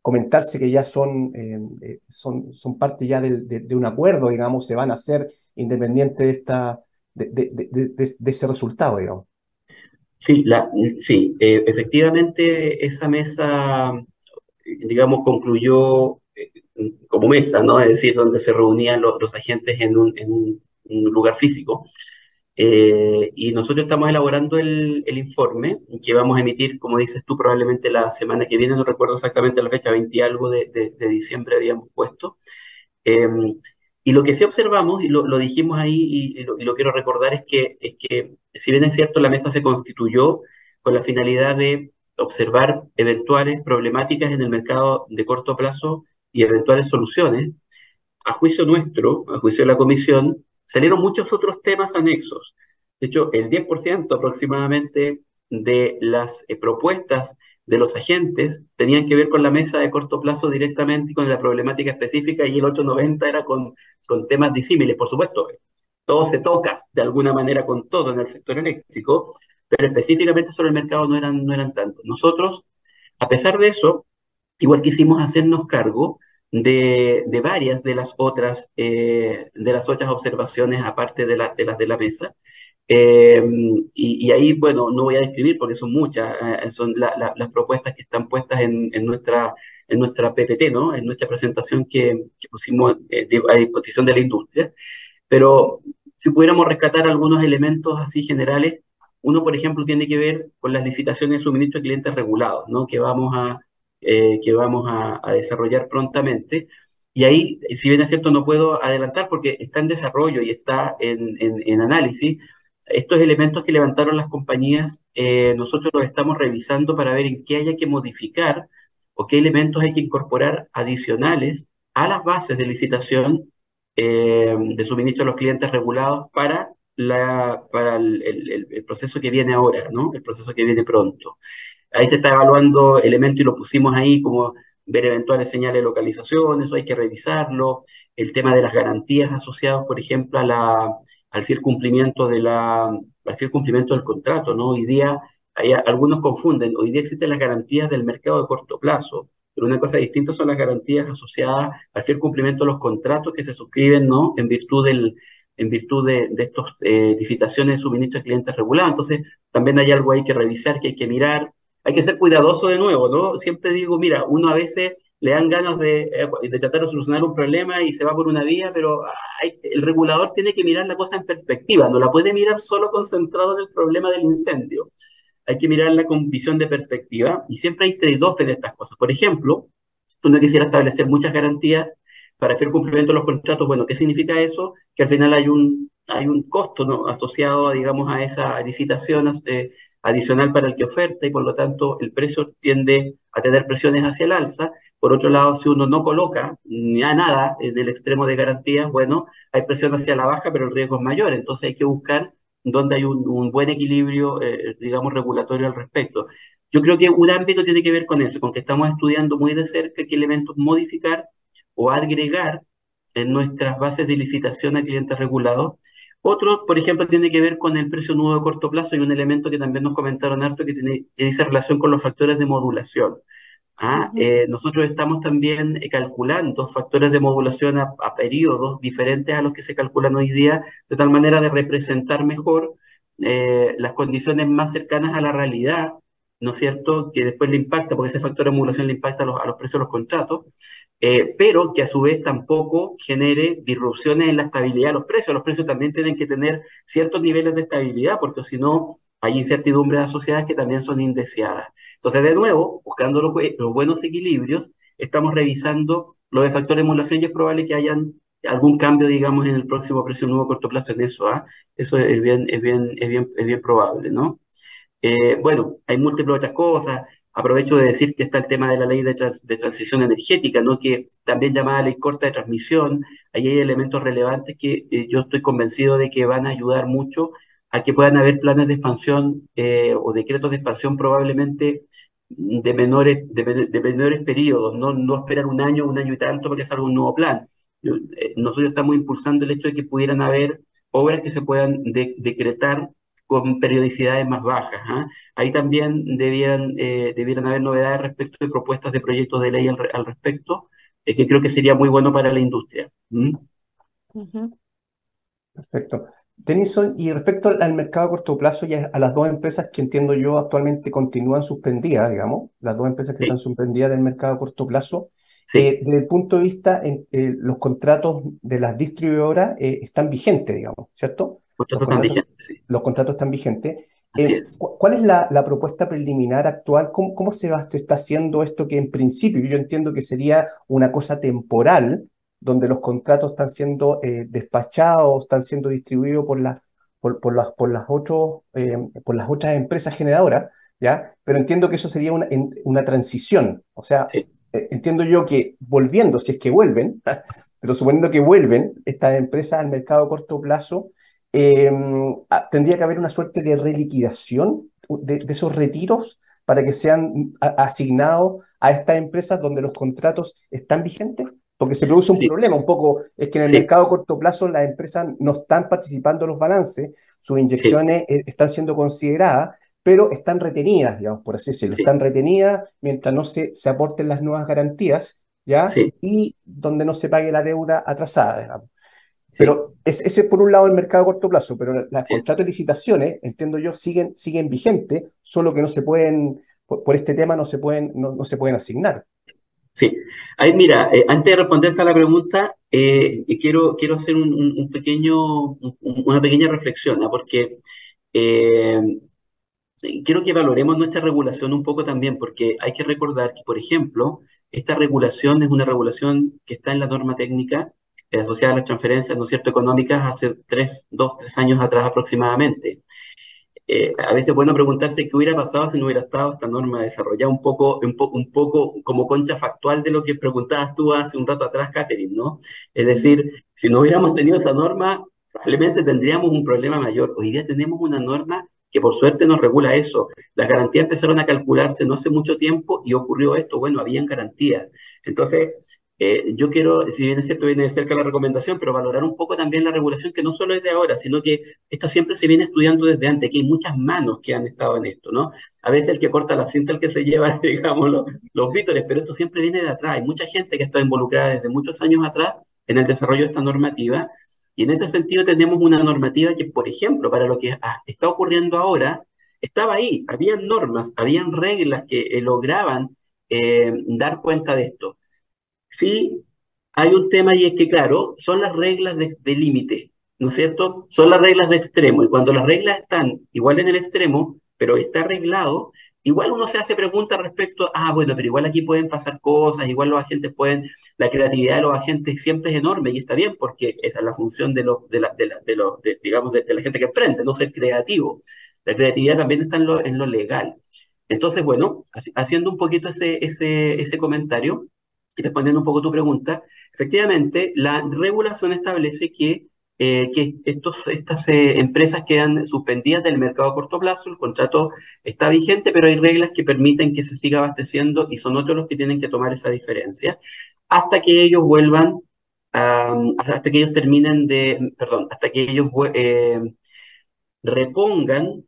S2: comentarse que ya son, em, son, son parte ya de, un acuerdo, digamos, se van a hacer independiente de, esta, de, de ese resultado, digamos.
S4: Sí, la, sí eh, efectivamente esa mesa, digamos, concluyó eh, como mesa, ¿no? Es decir, donde se reunían los, agentes en un, en un, lugar físico. Eh, y nosotros estamos elaborando el, el, informe que vamos a emitir, como dices tú, probablemente la semana que viene, no recuerdo exactamente la fecha, 20 algo de, de, diciembre habíamos puesto. Em, y lo que sí observamos, y lo, dijimos ahí, y, lo, quiero recordar, es que, es que, si bien es cierto, la mesa se constituyó con la finalidad de observar eventuales problemáticas en el mercado de corto plazo y eventuales soluciones, a juicio nuestro, a juicio de la comisión, salieron muchos otros temas anexos. De hecho, el 10% aproximadamente de las eh, propuestas de los agentes tenían que ver con la mesa de corto plazo directamente y con la problemática específica y el 890 era con, con temas disímiles, por supuesto. Todo se toca de alguna manera con todo en el sector eléctrico, pero específicamente sobre el mercado no eran, no eran tantos. Nosotros, a pesar de eso, igual quisimos hacernos cargo de, de varias de las otras, eh, de las otras observaciones aparte de, la, de las de la mesa, eh, y, ahí, bueno, no voy a describir porque son muchas, eh, son las propuestas que están puestas en, en, nuestra, en nuestra PPT, ¿no? En nuestra presentación que, que pusimos eh, a disposición de la industria. Pero si pudiéramos rescatar algunos elementos así generales, uno, por ejemplo, tiene que ver con las licitaciones de suministro de clientes regulados, ¿no? Que vamos a, que vamos a, a desarrollar prontamente. Y ahí, si bien es cierto, no puedo adelantar porque está en desarrollo y está en, en, en análisis, estos elementos que levantaron las compañías, eh, nosotros los estamos revisando para ver en qué haya que modificar o qué elementos hay que incorporar adicionales a las bases de licitación eh, de suministro a los clientes regulados para, la, para el, proceso que viene ahora, ¿no? El proceso que viene pronto. Ahí se está evaluando elementos y lo pusimos ahí como ver eventuales señales de localización, eso hay que revisarlo. El tema de las garantías asociadas, por ejemplo, a la al fiel cumplimiento, de la, al fiel cumplimiento del contrato. ¿no? Hoy día, hay, algunos confunden, hoy día existen las garantías del mercado de corto plazo, pero una cosa distinta son las garantías asociadas al fiel cumplimiento de los contratos que se suscriben ¿no? en virtud del en virtud de, de estas eh, licitaciones de suministro de clientes regulados. Entonces, también hay algo ahí que revisar, que hay que mirar. Hay que ser cuidadoso de nuevo, ¿no? Siempre digo, mira, uno a veces le dan ganas de, eh, de, tratar de solucionar un problema y se va por una vía, pero el regulador tiene que mirar la cosa en perspectiva, no la puede mirar solo concentrado en el problema del incendio. Hay que mirarla con visión de perspectiva y siempre hay trade-off en estas cosas. Por ejemplo, uno quisiera establecer muchas garantías para hacer cumplimiento de los contratos. Bueno, ¿qué significa eso? Que al final hay un, hay un costo ¿no? asociado, digamos, a esa licitación eh, adicional para el que oferta y por lo tanto el precio tiende a tener presiones hacia el alza por otro lado, si uno no coloca ni a nada en el extremo de garantías, bueno, hay presión hacia la baja, pero el riesgo es mayor. Entonces hay que buscar donde hay un, buen equilibrio, eh, digamos, regulatorio al respecto. Yo creo que un ámbito tiene que ver con eso, con que estamos estudiando muy de cerca qué elementos modificar o agregar en nuestras bases de licitación a clientes regulados. Otro, por ejemplo, tiene que ver con el precio nudo de corto plazo y un elemento que también nos comentaron harto que tiene que dice relación con los factores de modulación. ¿ah? Eh, nosotros estamos también eh, calculando factores de modulación a, periodos diferentes a los que se calculan hoy día, de tal manera de representar mejor eh, las condiciones más cercanas a la realidad, ¿no es cierto?, que después le impacta, porque ese factor de modulación le impacta a los, a los precios de los contratos, pero que a su vez tampoco genere disrupciones en la estabilidad de los precios. Los precios también tienen que tener ciertos niveles de estabilidad, porque si no, hay incertidumbres asociadas que también son indeseadas. Entonces, de nuevo, buscando los, buenos equilibrios, estamos revisando los factores de emulación y es probable que hayan algún cambio, digamos, en el próximo precio nuevo a corto plazo en eso. ¿ah? Eso es bien, es, bien, es, bien, es bien probable, ¿no? Eh, bueno, hay múltiples otras cosas. Aprovecho de decir que está el tema de la ley de, de transición energética, ¿no? que también llamada ley corta de transmisión. Ahí hay elementos relevantes que eh, yo estoy convencido de que van a ayudar mucho a que puedan haber planes de expansión eh, o decretos de expansión probablemente de menores, de, menores periodos, no, no esperar un año, un año y tanto para que salga un nuevo plan. Eh, nosotros estamos impulsando el hecho de que pudieran haber obras que se puedan decretar con periodicidades más bajas. ¿ah? Ahí también debieran, eh, debieran haber novedades respecto de propuestas de proyectos de ley al, respecto, eh, que creo que sería muy bueno para la industria.
S2: Perfecto. Tenison, y respecto al mercado a corto plazo y a las dos empresas que entiendo yo actualmente continúan suspendidas, digamos, las dos empresas que están suspendidas del mercado a corto plazo, eh, desde el punto de vista, en, eh, los contratos de las distribuidoras eh, están vigentes, digamos, ¿cierto?
S4: Los contratos, están vigentes, sí.
S2: Los contratos están vigentes. ¿Cuál es la, propuesta preliminar actual? ¿Cómo, cómo se, va, se, está haciendo esto que en principio yo entiendo que sería una cosa temporal, donde los contratos están siendo eh, despachados, están siendo distribuidos por, las por, por, las, por, las otros, eh, por las otras empresas generadoras, ¿ya? Pero entiendo que eso sería una, una transición. O sea, eh, entiendo yo que volviendo, si es que vuelven, pero suponiendo que vuelven estas empresas al mercado a corto plazo, em, tendría que haber una suerte de reliquidación de, de esos retiros para que sean asignados a estas empresas donde los contratos están vigentes porque se produce un problema un poco, es que en el mercado a corto plazo las empresas no están participando en los balances, sus inyecciones eh, están siendo consideradas, pero están retenidas, digamos, por así decirlo, están retenidas mientras no se, se aporten las nuevas garantías, ¿ya? Y donde no se pague la deuda atrasada, digamos. Pero ese es por un lado el mercado a corto plazo, pero las contratos de licitaciones, entiendo yo, siguen, siguen vigentes, solo que no se pueden, por, este tema no se pueden, no se pueden asignar.
S4: Sí. Ahí, mira, eh, antes de responderte a la pregunta, eh, quiero, quiero hacer un, pequeño, una pequeña reflexión, ¿ah? porque eh, quiero que valoremos nuestra regulación un poco también, porque hay que recordar que, por ejemplo, esta regulación es una regulación que está en la norma técnica asociada a las transferencias, ¿no es cierto?, económicas hace tres, dos, tres años atrás aproximadamente. Eh, a veces es bueno preguntarse qué hubiera pasado si no hubiera estado esta norma desarrollada un poco, un, un poco como concha factual de lo que preguntabas tú hace un rato atrás, Catherine, ¿no? Es decir, si no hubiéramos tenido esa norma, probablemente tendríamos un problema mayor. Hoy día tenemos una norma que por suerte nos regula eso. Las garantías empezaron a calcularse no hace mucho tiempo y ocurrió esto, bueno, habían garantías. Entonces, eh, yo quiero, si bien es cierto, viene de cerca la recomendación, pero valorar un poco también la regulación, que no solo es de ahora, sino que esta siempre se viene estudiando desde antes, que hay muchas manos que han estado en esto, ¿no? A veces el que corta la cinta, el que se lleva, digamos, los, vítores, pero esto siempre viene de atrás. Hay mucha gente que está involucrada desde muchos años atrás en el desarrollo de esta normativa, y en ese sentido tenemos una normativa que, por ejemplo, para lo que está ocurriendo ahora, estaba ahí, habían normas, habían reglas que eh, lograban eh, dar cuenta de esto. Sí, hay un tema y es que, claro, son las reglas de, límite, ¿no es cierto? Son las reglas de extremo. Y cuando las reglas están igual en el extremo, pero está arreglado, igual uno se hace preguntas respecto, ah, bueno, pero igual aquí pueden pasar cosas, igual los agentes pueden, la creatividad de los agentes siempre es enorme y está bien porque esa es la función de los, de la, de los, digamos, de, la gente que emprende, no ser creativo. La creatividad también está en lo, en lo legal. Entonces, bueno, haciendo un poquito ese, ese, ese comentario, respondiendo un poco tu pregunta, efectivamente, la regulación establece que, eh, que estas eh, empresas quedan suspendidas del mercado a corto plazo, el contrato está vigente, pero hay reglas que permiten que se siga abasteciendo y son otros los que tienen que tomar esa diferencia hasta que ellos vuelvan, hasta que ellos terminen de, perdón, hasta que ellos eh, repongan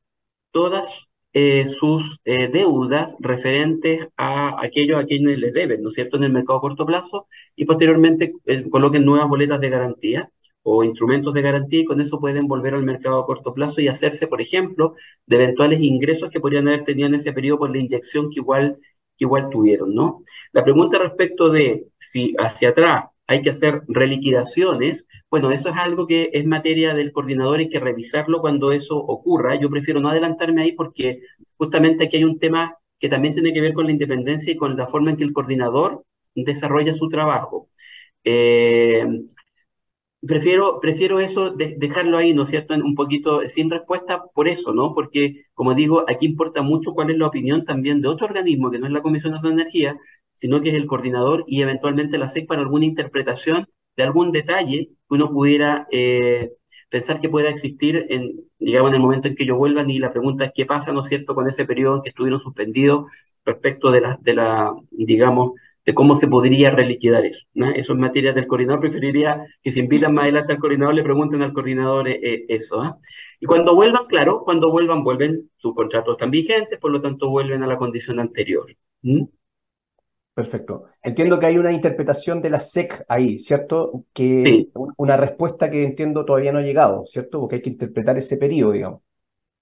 S4: todas eh, sus eh, deudas referentes a aquellos a quienes les deben, ¿no es cierto?, en el mercado a corto plazo y posteriormente eh, coloquen nuevas boletas de garantía o instrumentos de garantía y con eso pueden volver al mercado a corto plazo y hacerse, por ejemplo, de eventuales ingresos que podrían haber tenido en ese periodo por la inyección que igual, que igual tuvieron, ¿no? La pregunta respecto de si hacia atrás hay que hacer reliquidaciones. Bueno, eso es algo que es materia del coordinador, hay que revisarlo cuando eso ocurra. Yo prefiero no adelantarme ahí porque justamente aquí hay un tema que también tiene que ver con la independencia y con la forma en que el coordinador desarrolla su trabajo. Eh, prefiero, prefiero eso, dejarlo ahí, ¿no es cierto?, un poquito sin respuesta por eso, ¿no? Porque, como digo, aquí importa mucho cuál es la opinión también de otro organismo, que no es la Comisión Nacional de Energía, sino que es el coordinador y eventualmente la SEC para alguna interpretación de algún detalle que uno pudiera eh, pensar que pueda existir en, digamos, en el momento en que ellos vuelvan y la pregunta es qué pasa, ¿no es cierto?, con ese periodo en que estuvieron suspendidos respecto de la, de la, digamos, de cómo se podría reliquidar eso. ¿no? Eso es materia del coordinador. Preferiría que si invitan más adelante al coordinador, le pregunten al coordinador eh, eh, eso. ¿ah? Y cuando vuelvan, claro, cuando vuelvan, vuelven, sus contratos están vigentes, por lo tanto vuelven a la condición anterior.
S2: Perfecto. Entiendo que hay una interpretación de la SEC ahí, ¿cierto? Que una respuesta que entiendo todavía no ha llegado, ¿cierto? Porque hay que interpretar ese periodo, digamos.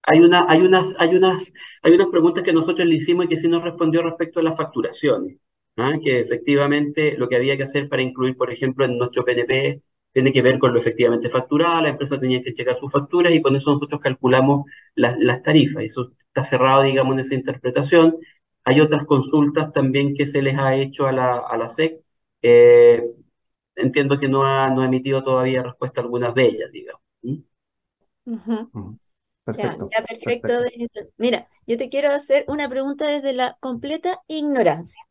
S4: Hay, una, hay, unas, hay, unas, hay unas preguntas que nosotros le hicimos y que sí nos respondió respecto a las facturaciones. ¿ah? Que efectivamente lo que había que hacer para incluir, por ejemplo, en nuestro PNP tiene que ver con lo efectivamente facturado, la empresa tenía que checar sus facturas y con eso nosotros calculamos las, las tarifas. Eso está cerrado, digamos, en esa interpretación. Hay otras consultas también que se les ha hecho a la, a la SEC. Eh, entiendo que no ha, no ha emitido todavía respuesta a algunas de ellas, digamos.
S1: Perfecto, ya, perfecto. Mira, yo te quiero hacer una pregunta desde la completa ignorancia.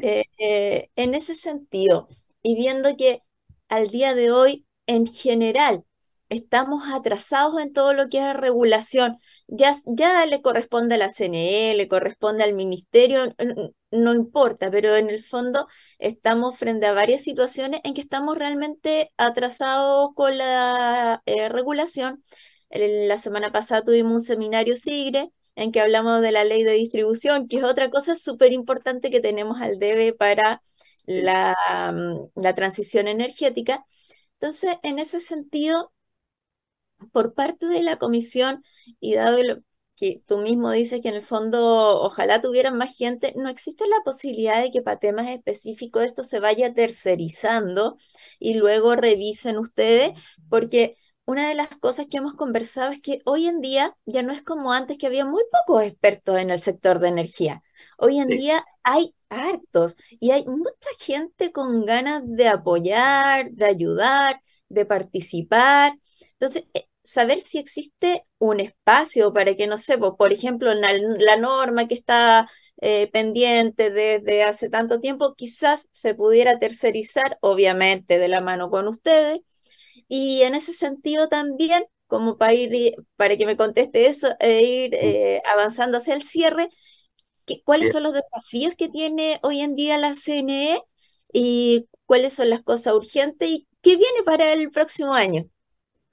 S1: Eh, eh, en ese sentido, y viendo que al día de hoy, en general, estamos atrasados en todo lo que es regulación. Ya, ya le corresponde a la CNE, le corresponde al ministerio, no importa, pero en el fondo estamos frente a varias situaciones en que estamos realmente atrasados con la eh, regulación. La semana pasada tuvimos un seminario SIGRE en que hablamos de la ley de distribución, que es otra cosa súper importante que tenemos al debe para la, mm, la transición energética. Entonces, en ese sentido, por parte de la comisión y dado lo que tú mismo dices que en el fondo ojalá tuvieran más gente, ¿no existe la posibilidad de que para temas específicos esto se vaya tercerizando y luego revisen ustedes? Porque una de las cosas que hemos conversado es que hoy en día ya no es como antes que había muy pocos expertos en el sector de energía. Hoy en día hay hartos y hay mucha gente con ganas de apoyar, de ayudar, de participar. Entonces, eh, saber si existe un espacio para que, no sé, por ejemplo, la, norma que está eh, pendiente desde hace tanto tiempo, quizás se pudiera tercerizar, obviamente de la mano con ustedes. Y en ese sentido también, como para ir, para que me conteste eso, e ir eh, avanzando hacia el cierre, ¿cuáles son los desafíos que tiene hoy en día la CNE y cuáles son las cosas urgentes y qué viene para el próximo año?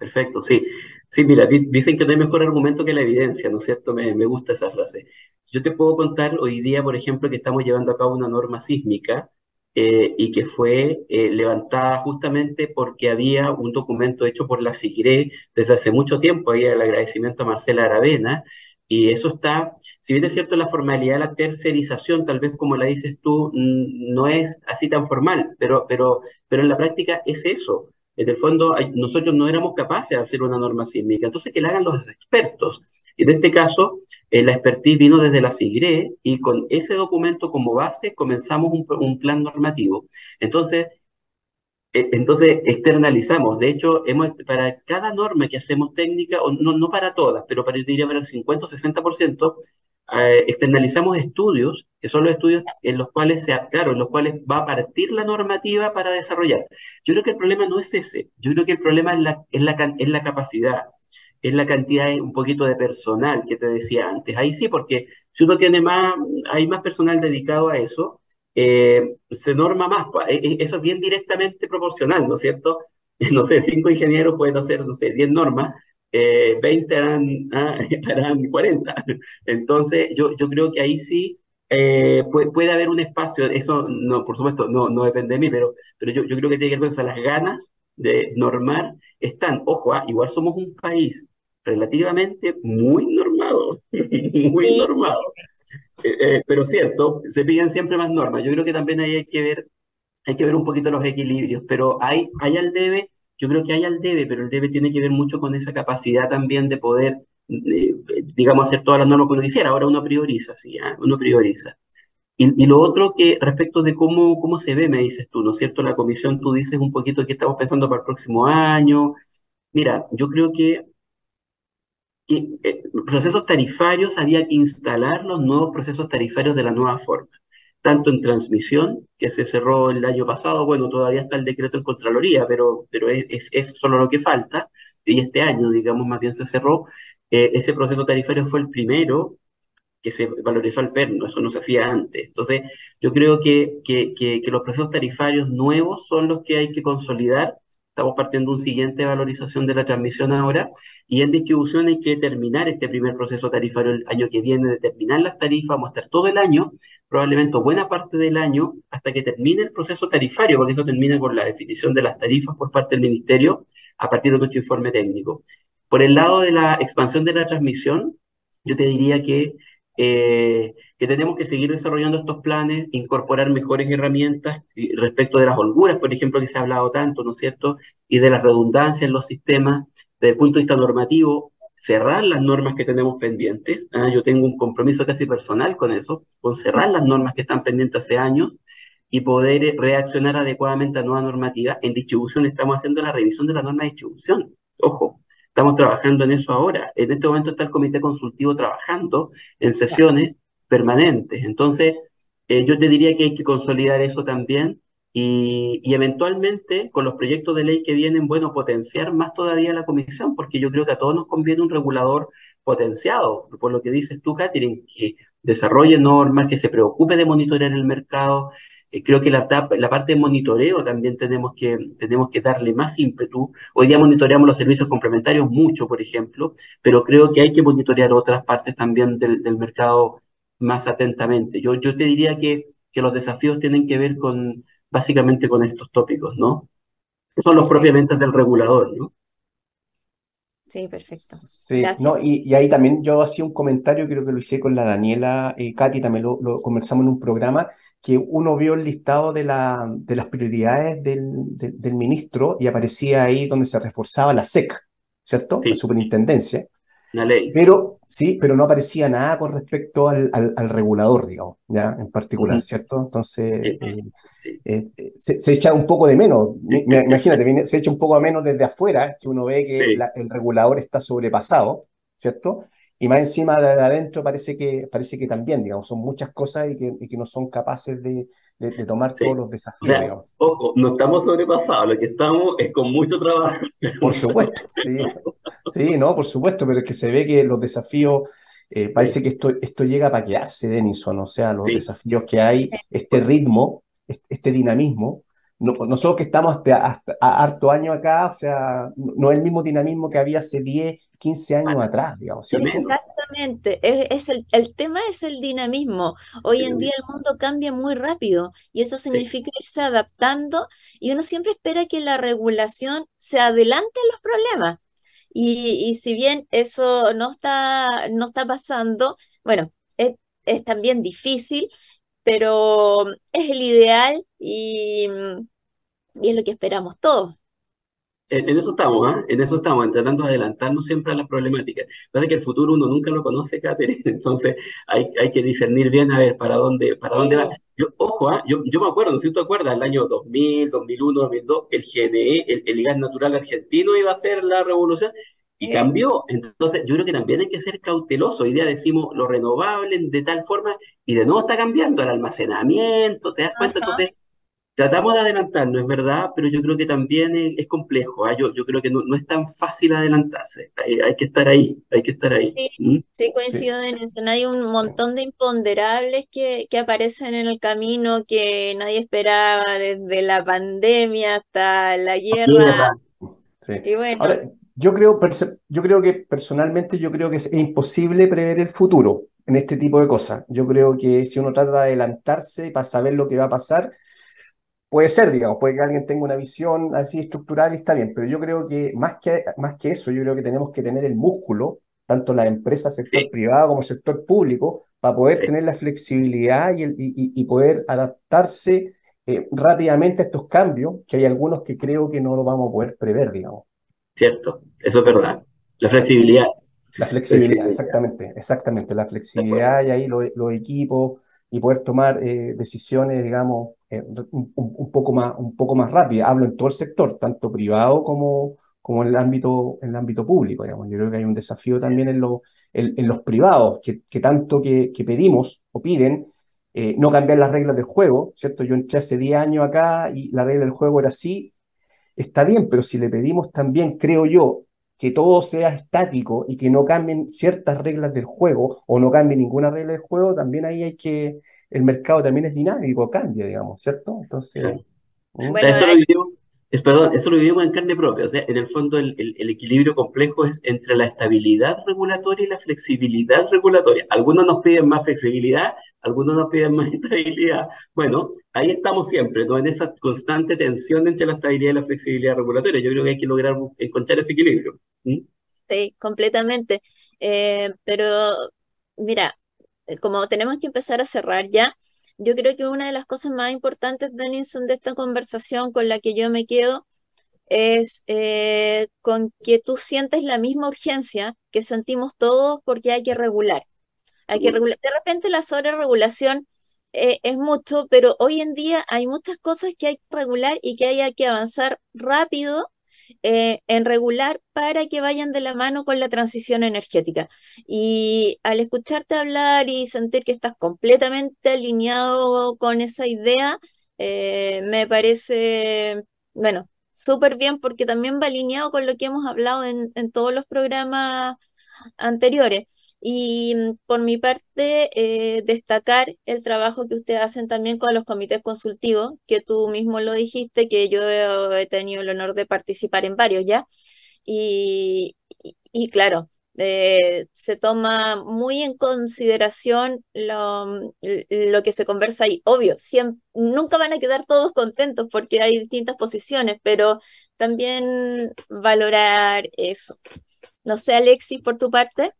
S4: Perfecto, sí. Sí, mira, dicen que no hay mejor argumento que la evidencia, ¿no es cierto? Me, me gusta esa frase. Yo te puedo contar hoy día, por ejemplo, que estamos llevando a cabo una norma sísmica eh, y que fue eh, levantada justamente porque había un documento hecho por la SIGRE desde hace mucho tiempo, ahí el agradecimiento a Marcela Aravena, y eso está, si bien es cierto la formalidad la tercerización, tal vez como la dices tú, no es así tan formal, pero, pero, pero en la práctica es eso en el fondo nosotros no éramos capaces de hacer una norma sísmica, entonces que la hagan los expertos. Y en este caso, eh, la expertise vino desde la SIGRE y con ese documento como base comenzamos un, plan normativo. Entonces, eh, entonces externalizamos. De hecho, hemos, para cada norma que hacemos técnica, no, no para todas, pero para, diría para el 50 o 60%, eh, externalizamos estudios, que son los estudios en los cuales se, claro, en los cuales va a partir la normativa para desarrollar. Yo creo que el problema no es ese, yo creo que el problema es la, es la, es la capacidad, es la cantidad, de, un poquito de personal que te decía antes. Ahí sí, porque si uno tiene más, hay más personal dedicado a eso, eh, se norma más. E, e, eso es bien directamente proporcional, ¿no es cierto? No sé, cinco ingenieros pueden hacer, no sé, 10 normas, 20 ah, harán, 40. Entonces, yo, yo creo que ahí sí eh, puede, puede, haber un espacio, eso no, por supuesto, no, no depende de mí, pero, pero yo, yo creo que tiene que ver con las ganas de normar están. Ojo, ah, igual somos un país relativamente muy normado, muy normado. Eh, eh, pero cierto, se piden siempre más normas. Yo creo que también ahí hay que ver, hay que ver un poquito los equilibrios, pero hay, hay al debe yo creo que hay al debe, pero el debe tiene que ver mucho con esa capacidad también de poder, eh, digamos, hacer todas las normas que uno quisiera. Ahora uno prioriza, sí, ¿ah? uno prioriza. Y, lo otro que respecto de cómo, cómo se ve, me dices tú, ¿no es cierto? La comisión, tú dices un poquito que estamos pensando para el próximo año. Mira, yo creo que, que eh, procesos tarifarios había que instalar los nuevos procesos tarifarios de la nueva forma tanto en transmisión, que se cerró el año pasado, bueno, todavía está el decreto en Contraloría, pero, pero es, es, solo lo que falta, y este año, digamos, más bien se cerró. Eh, ese proceso tarifario fue el primero que se valorizó al perno, eso no se hacía antes. Entonces, yo creo que, que, que, los procesos tarifarios nuevos son los que hay que consolidar. Estamos partiendo un siguiente valorización de la transmisión ahora, y en distribución hay que terminar este primer proceso tarifario el año que viene, determinar las tarifas, estar todo el año, probablemente buena parte del año, hasta que termine el proceso tarifario, porque eso termina con la definición de las tarifas por parte del Ministerio a partir de nuestro informe técnico. Por el lado de la expansión de la transmisión, yo te diría que eh, que tenemos que seguir desarrollando estos planes, incorporar mejores herramientas respecto de las holguras, por ejemplo, que se ha hablado tanto, ¿no es cierto? Y de la redundancia en los sistemas, desde el punto de vista normativo, cerrar las normas que tenemos pendientes. ¿ah? Yo tengo un compromiso casi personal con eso, con cerrar las normas que están pendientes hace años y poder reaccionar adecuadamente a nueva normativa. En distribución estamos haciendo la revisión de la norma de distribución. Ojo, Estamos trabajando en eso ahora. En este momento está el comité consultivo trabajando en sesiones permanentes. Entonces, eh, yo te diría que hay que consolidar eso también y, eventualmente con los proyectos de ley que vienen, bueno, potenciar más todavía la comisión, porque yo creo que a todos nos conviene un regulador potenciado, por lo que dices tú, Catherine, que desarrolle normas, que se preocupe de monitorear el mercado, eh, creo que la, la, parte de monitoreo también tenemos que, tenemos que darle más ímpetu. Hoy día monitoreamos los servicios complementarios mucho, por ejemplo, pero creo que hay que monitorear otras partes también del, del mercado más atentamente. Yo, yo te diría que, que los desafíos tienen que ver con, básicamente con estos tópicos, ¿no? son los propiamente del regulador, ¿no?
S1: Sí, perfecto.
S2: Sí, no, y, y, ahí también yo hacía un comentario, creo que lo hice con la Daniela eh, Katy, también lo, lo, conversamos en un programa, que uno vio el listado de, la, de las prioridades del, del, ministro y aparecía ahí donde se reforzaba la SEC, ¿cierto? La superintendencia.
S4: Ley.
S2: Pero, sí, pero no aparecía nada con respecto al, al, regulador, digamos, ya, en particular, ¿cierto? Entonces, eh, eh, se, echa un poco de menos, imagínate, se echa un poco a menos desde afuera, que uno ve que el regulador está sobrepasado, ¿cierto? Y más encima de, adentro parece que, parece que también, digamos, son muchas cosas y que, y que no son capaces de, de, tomar todos los desafíos.
S4: ojo, no estamos sobrepasados, lo que estamos es con mucho trabajo.
S2: Por supuesto, sí. Sí, no, por supuesto, pero es que se ve que los desafíos, eh, parece que esto, esto llega para quedarse, Denison, o sea, los desafíos que hay, este ritmo, este dinamismo, nosotros que estamos hasta, harto año acá, o sea, no es el mismo dinamismo que había hace 10, 15 años atrás, digamos.
S1: Exactamente, es, el, el, tema es el dinamismo. Hoy en día el mundo cambia muy rápido y eso significa irse adaptando y uno siempre espera que la regulación se adelante en los problemas. Y, y si bien eso no está, no está pasando, bueno, es, es también difícil, pero es el ideal y, y es lo que esperamos todos.
S4: En, eso estamos, ¿ah? En eso estamos, tratando de adelantarnos siempre a las problemáticas. Parece que el futuro uno nunca lo conoce, Catherine, entonces hay, hay que discernir bien a ver para dónde, para dónde va. Yo, ojo, ¿ah? yo, yo me acuerdo, no sé si tú te acuerdas, el año 2000, 2001, 2002, el GNE, el, el gas natural argentino iba a ser la revolución y cambió. Entonces, yo creo que también hay que ser cauteloso. Hoy día decimos lo renovable de tal forma y de nuevo está cambiando el almacenamiento, ¿te das cuenta? Entonces, tratamos de adelantarnos, es verdad, pero yo creo que también es, complejo. ¿ah? Yo, yo creo que no, no, es tan fácil adelantarse. Hay, hay, que estar ahí, hay que estar ahí.
S1: Sí, ¿Mm? sí coincido en eso. Hay un montón de imponderables que, que aparecen en el camino que nadie esperaba, desde la pandemia hasta la guerra.
S2: Sí. Y bueno. Yo creo, yo creo que personalmente yo creo que es imposible prever el futuro en este tipo de cosas. Yo creo que si uno trata de adelantarse para saber lo que va a pasar, puede ser, digamos, puede que alguien tenga una visión así estructural y está bien, pero yo creo que más que, más que eso, yo creo que tenemos que tener el músculo, tanto la empresa, sector privado como sector público, para poder tener la flexibilidad y, y, poder adaptarse eh, rápidamente a estos cambios, que hay algunos que creo que no lo vamos a poder prever, digamos.
S4: ¿cierto? Eso es verdad. La flexibilidad.
S2: La flexibilidad, exactamente, exactamente. La flexibilidad y ahí los equipos y poder tomar eh, decisiones, digamos, eh, un, poco más, un poco más rápidas. Hablo en todo el sector, tanto privado como, como en el ámbito, en el ámbito público. Digamos. Yo creo que hay un desafío también en, lo, en, los privados, que, que tanto que, que, pedimos o piden eh, no cambiar las reglas del juego, ¿cierto? Yo entré hace 10 años acá y la regla del juego era así, está bien, pero si le pedimos también, creo yo, que todo sea estático y que no cambien ciertas reglas del juego o no cambie ninguna regla del juego, también ahí hay que, el mercado también es dinámico, cambia, digamos, ¿cierto? Entonces...
S4: Claro.
S2: ¿Mm?
S4: O sea, eso lo vivimos, es, perdón, eso lo vivimos en carne propia. O sea, en el fondo el, el- el equilibrio complejo es entre la estabilidad regulatoria y la flexibilidad regulatoria. Algunos nos piden más flexibilidad, algunos nos piden más estabilidad. Bueno, ahí estamos siempre, ¿no? En esa constante tensión entre la estabilidad y la flexibilidad regulatoria. Yo creo que hay que lograr encontrar ese equilibrio. ¿Mm?
S1: Sí, completamente. Eh, pero mira, eh, como tenemos que empezar a cerrar ya, yo creo que una de las cosas más importantes, Denison, de esta conversación con la que yo me quedo es eh, con que tú sientes la misma urgencia que sentimos todos porque hay que regular. Hay que regular. De repente la sobreregulación eh, es mucho, pero hoy en día hay muchas cosas que hay que regular y que hay que avanzar rápido eh, en regular para que vayan de la mano con la transición energética. Y al escucharte hablar y sentir que estás completamente alineado con esa idea, eh, me parece, bueno, súper bien porque también va alineado con lo que hemos hablado en, en todos los programas anteriores. Y mm, por mi parte, eh, destacar el trabajo que ustedes hacen también con los comités consultivos, que tú mismo lo dijiste, que yo he, tenido el honor de participar en varios ya. Y, y- claro, eh, se toma muy en consideración lo, mm, lo que se conversa ahí. Obvio, siem- nunca van a quedar todos contentos porque hay distintas posiciones, pero también valorar eso. No sé, Alexis, por tu parte.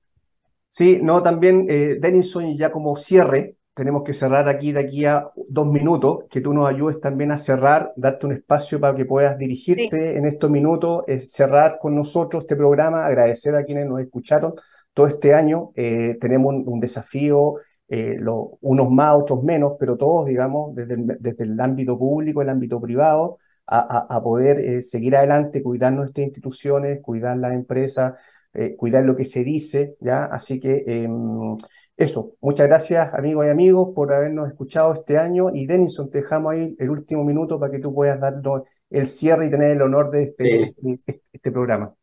S2: Sí, no, también, eh, Denison, ya como cierre, tenemos que cerrar aquí de aquí a dos minutos, que tú nos ayudes también a cerrar, darte un espacio para que puedas
S1: Sí.
S2: dirigirte en estos minutos, eh, cerrar con nosotros este programa, agradecer a quienes nos escucharon todo este año. Eh, tenemos un, un desafío, eh, lo- unos más, otros menos, pero todos, digamos, desde el, desde el ámbito público, el ámbito privado, a, a- a poder eh, seguir adelante, cuidar nuestras instituciones, cuidar las empresas eh, cuidar lo que se dice, ¿ya? Así que em, eso, muchas gracias amigos y amigos por habernos escuchado este año y Denison, te dejamos ahí el último minuto para que tú puedas darnos el cierre y tener el honor de
S4: Sí.
S2: este, este programa.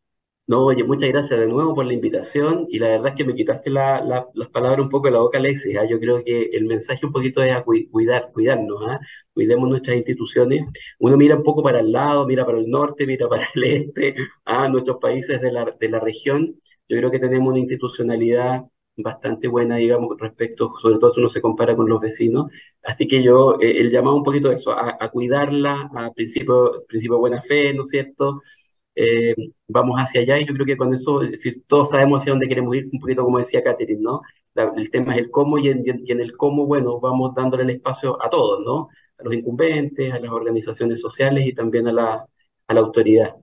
S4: No, oye, muchas gracias de nuevo por la invitación y la verdad es que me quitaste la- la- las palabras un poco de la boca, Alexis. ¿ah? Yo creo que el mensaje un poquito es a cui- cuidar, cuidarnos, ¿ah? Cuidemos nuestras instituciones. Uno mira un poco para el lado, mira para el norte, mira para el este, a nuestros países de la, de la región. Yo creo que tenemos una institucionalidad bastante buena, digamos, respecto, sobre todo si uno se compara con los vecinos. Así que yo, eh, el llamado un poquito a eso, a, a cuidarla, a principio, principio de buena fe, ¿no es cierto? Eh, vamos hacia allá y yo creo que con eso, si todos sabemos hacia dónde queremos ir, un poquito como decía Catherine, ¿no? La- el tema es el cómo y en, y en- el cómo, bueno, vamos dándole el espacio a todos, ¿no? A los incumbentes, a las organizaciones sociales y también a la, a la autoridad.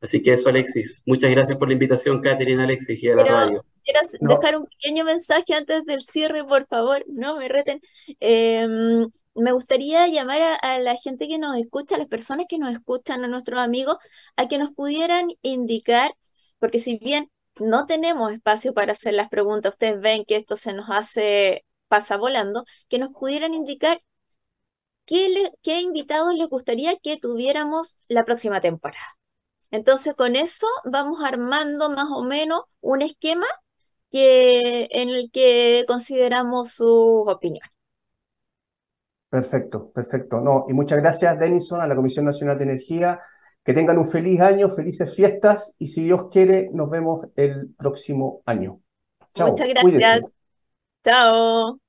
S4: Así que eso, Alexis. Muchas gracias por la invitación, Catherine, Alexis y a la
S1: Quiero,
S4: radio.
S1: quiero
S2: No,
S1: dejar un pequeño mensaje antes del cierre, por favor, no me reten. Em, me gustaría llamar a, la gente que nos escucha, a las personas que nos escuchan, a nuestros amigos, a que nos pudieran indicar, porque si bien no tenemos espacio para hacer las preguntas, ustedes ven que esto se nos hace, pasa volando, que nos pudieran indicar qué invitados les gustaría que tuviéramos la próxima temporada. Entonces, con eso vamos armando más o menos un esquema que, en el que consideramos sus opiniones.
S2: Perfecto, perfecto. No, y muchas gracias, Denison, a la Comisión Nacional de Energía. Que tengan un feliz año, felices fiestas y si Dios quiere, nos vemos el próximo año. Chao,
S1: Muchas gracias. Chao.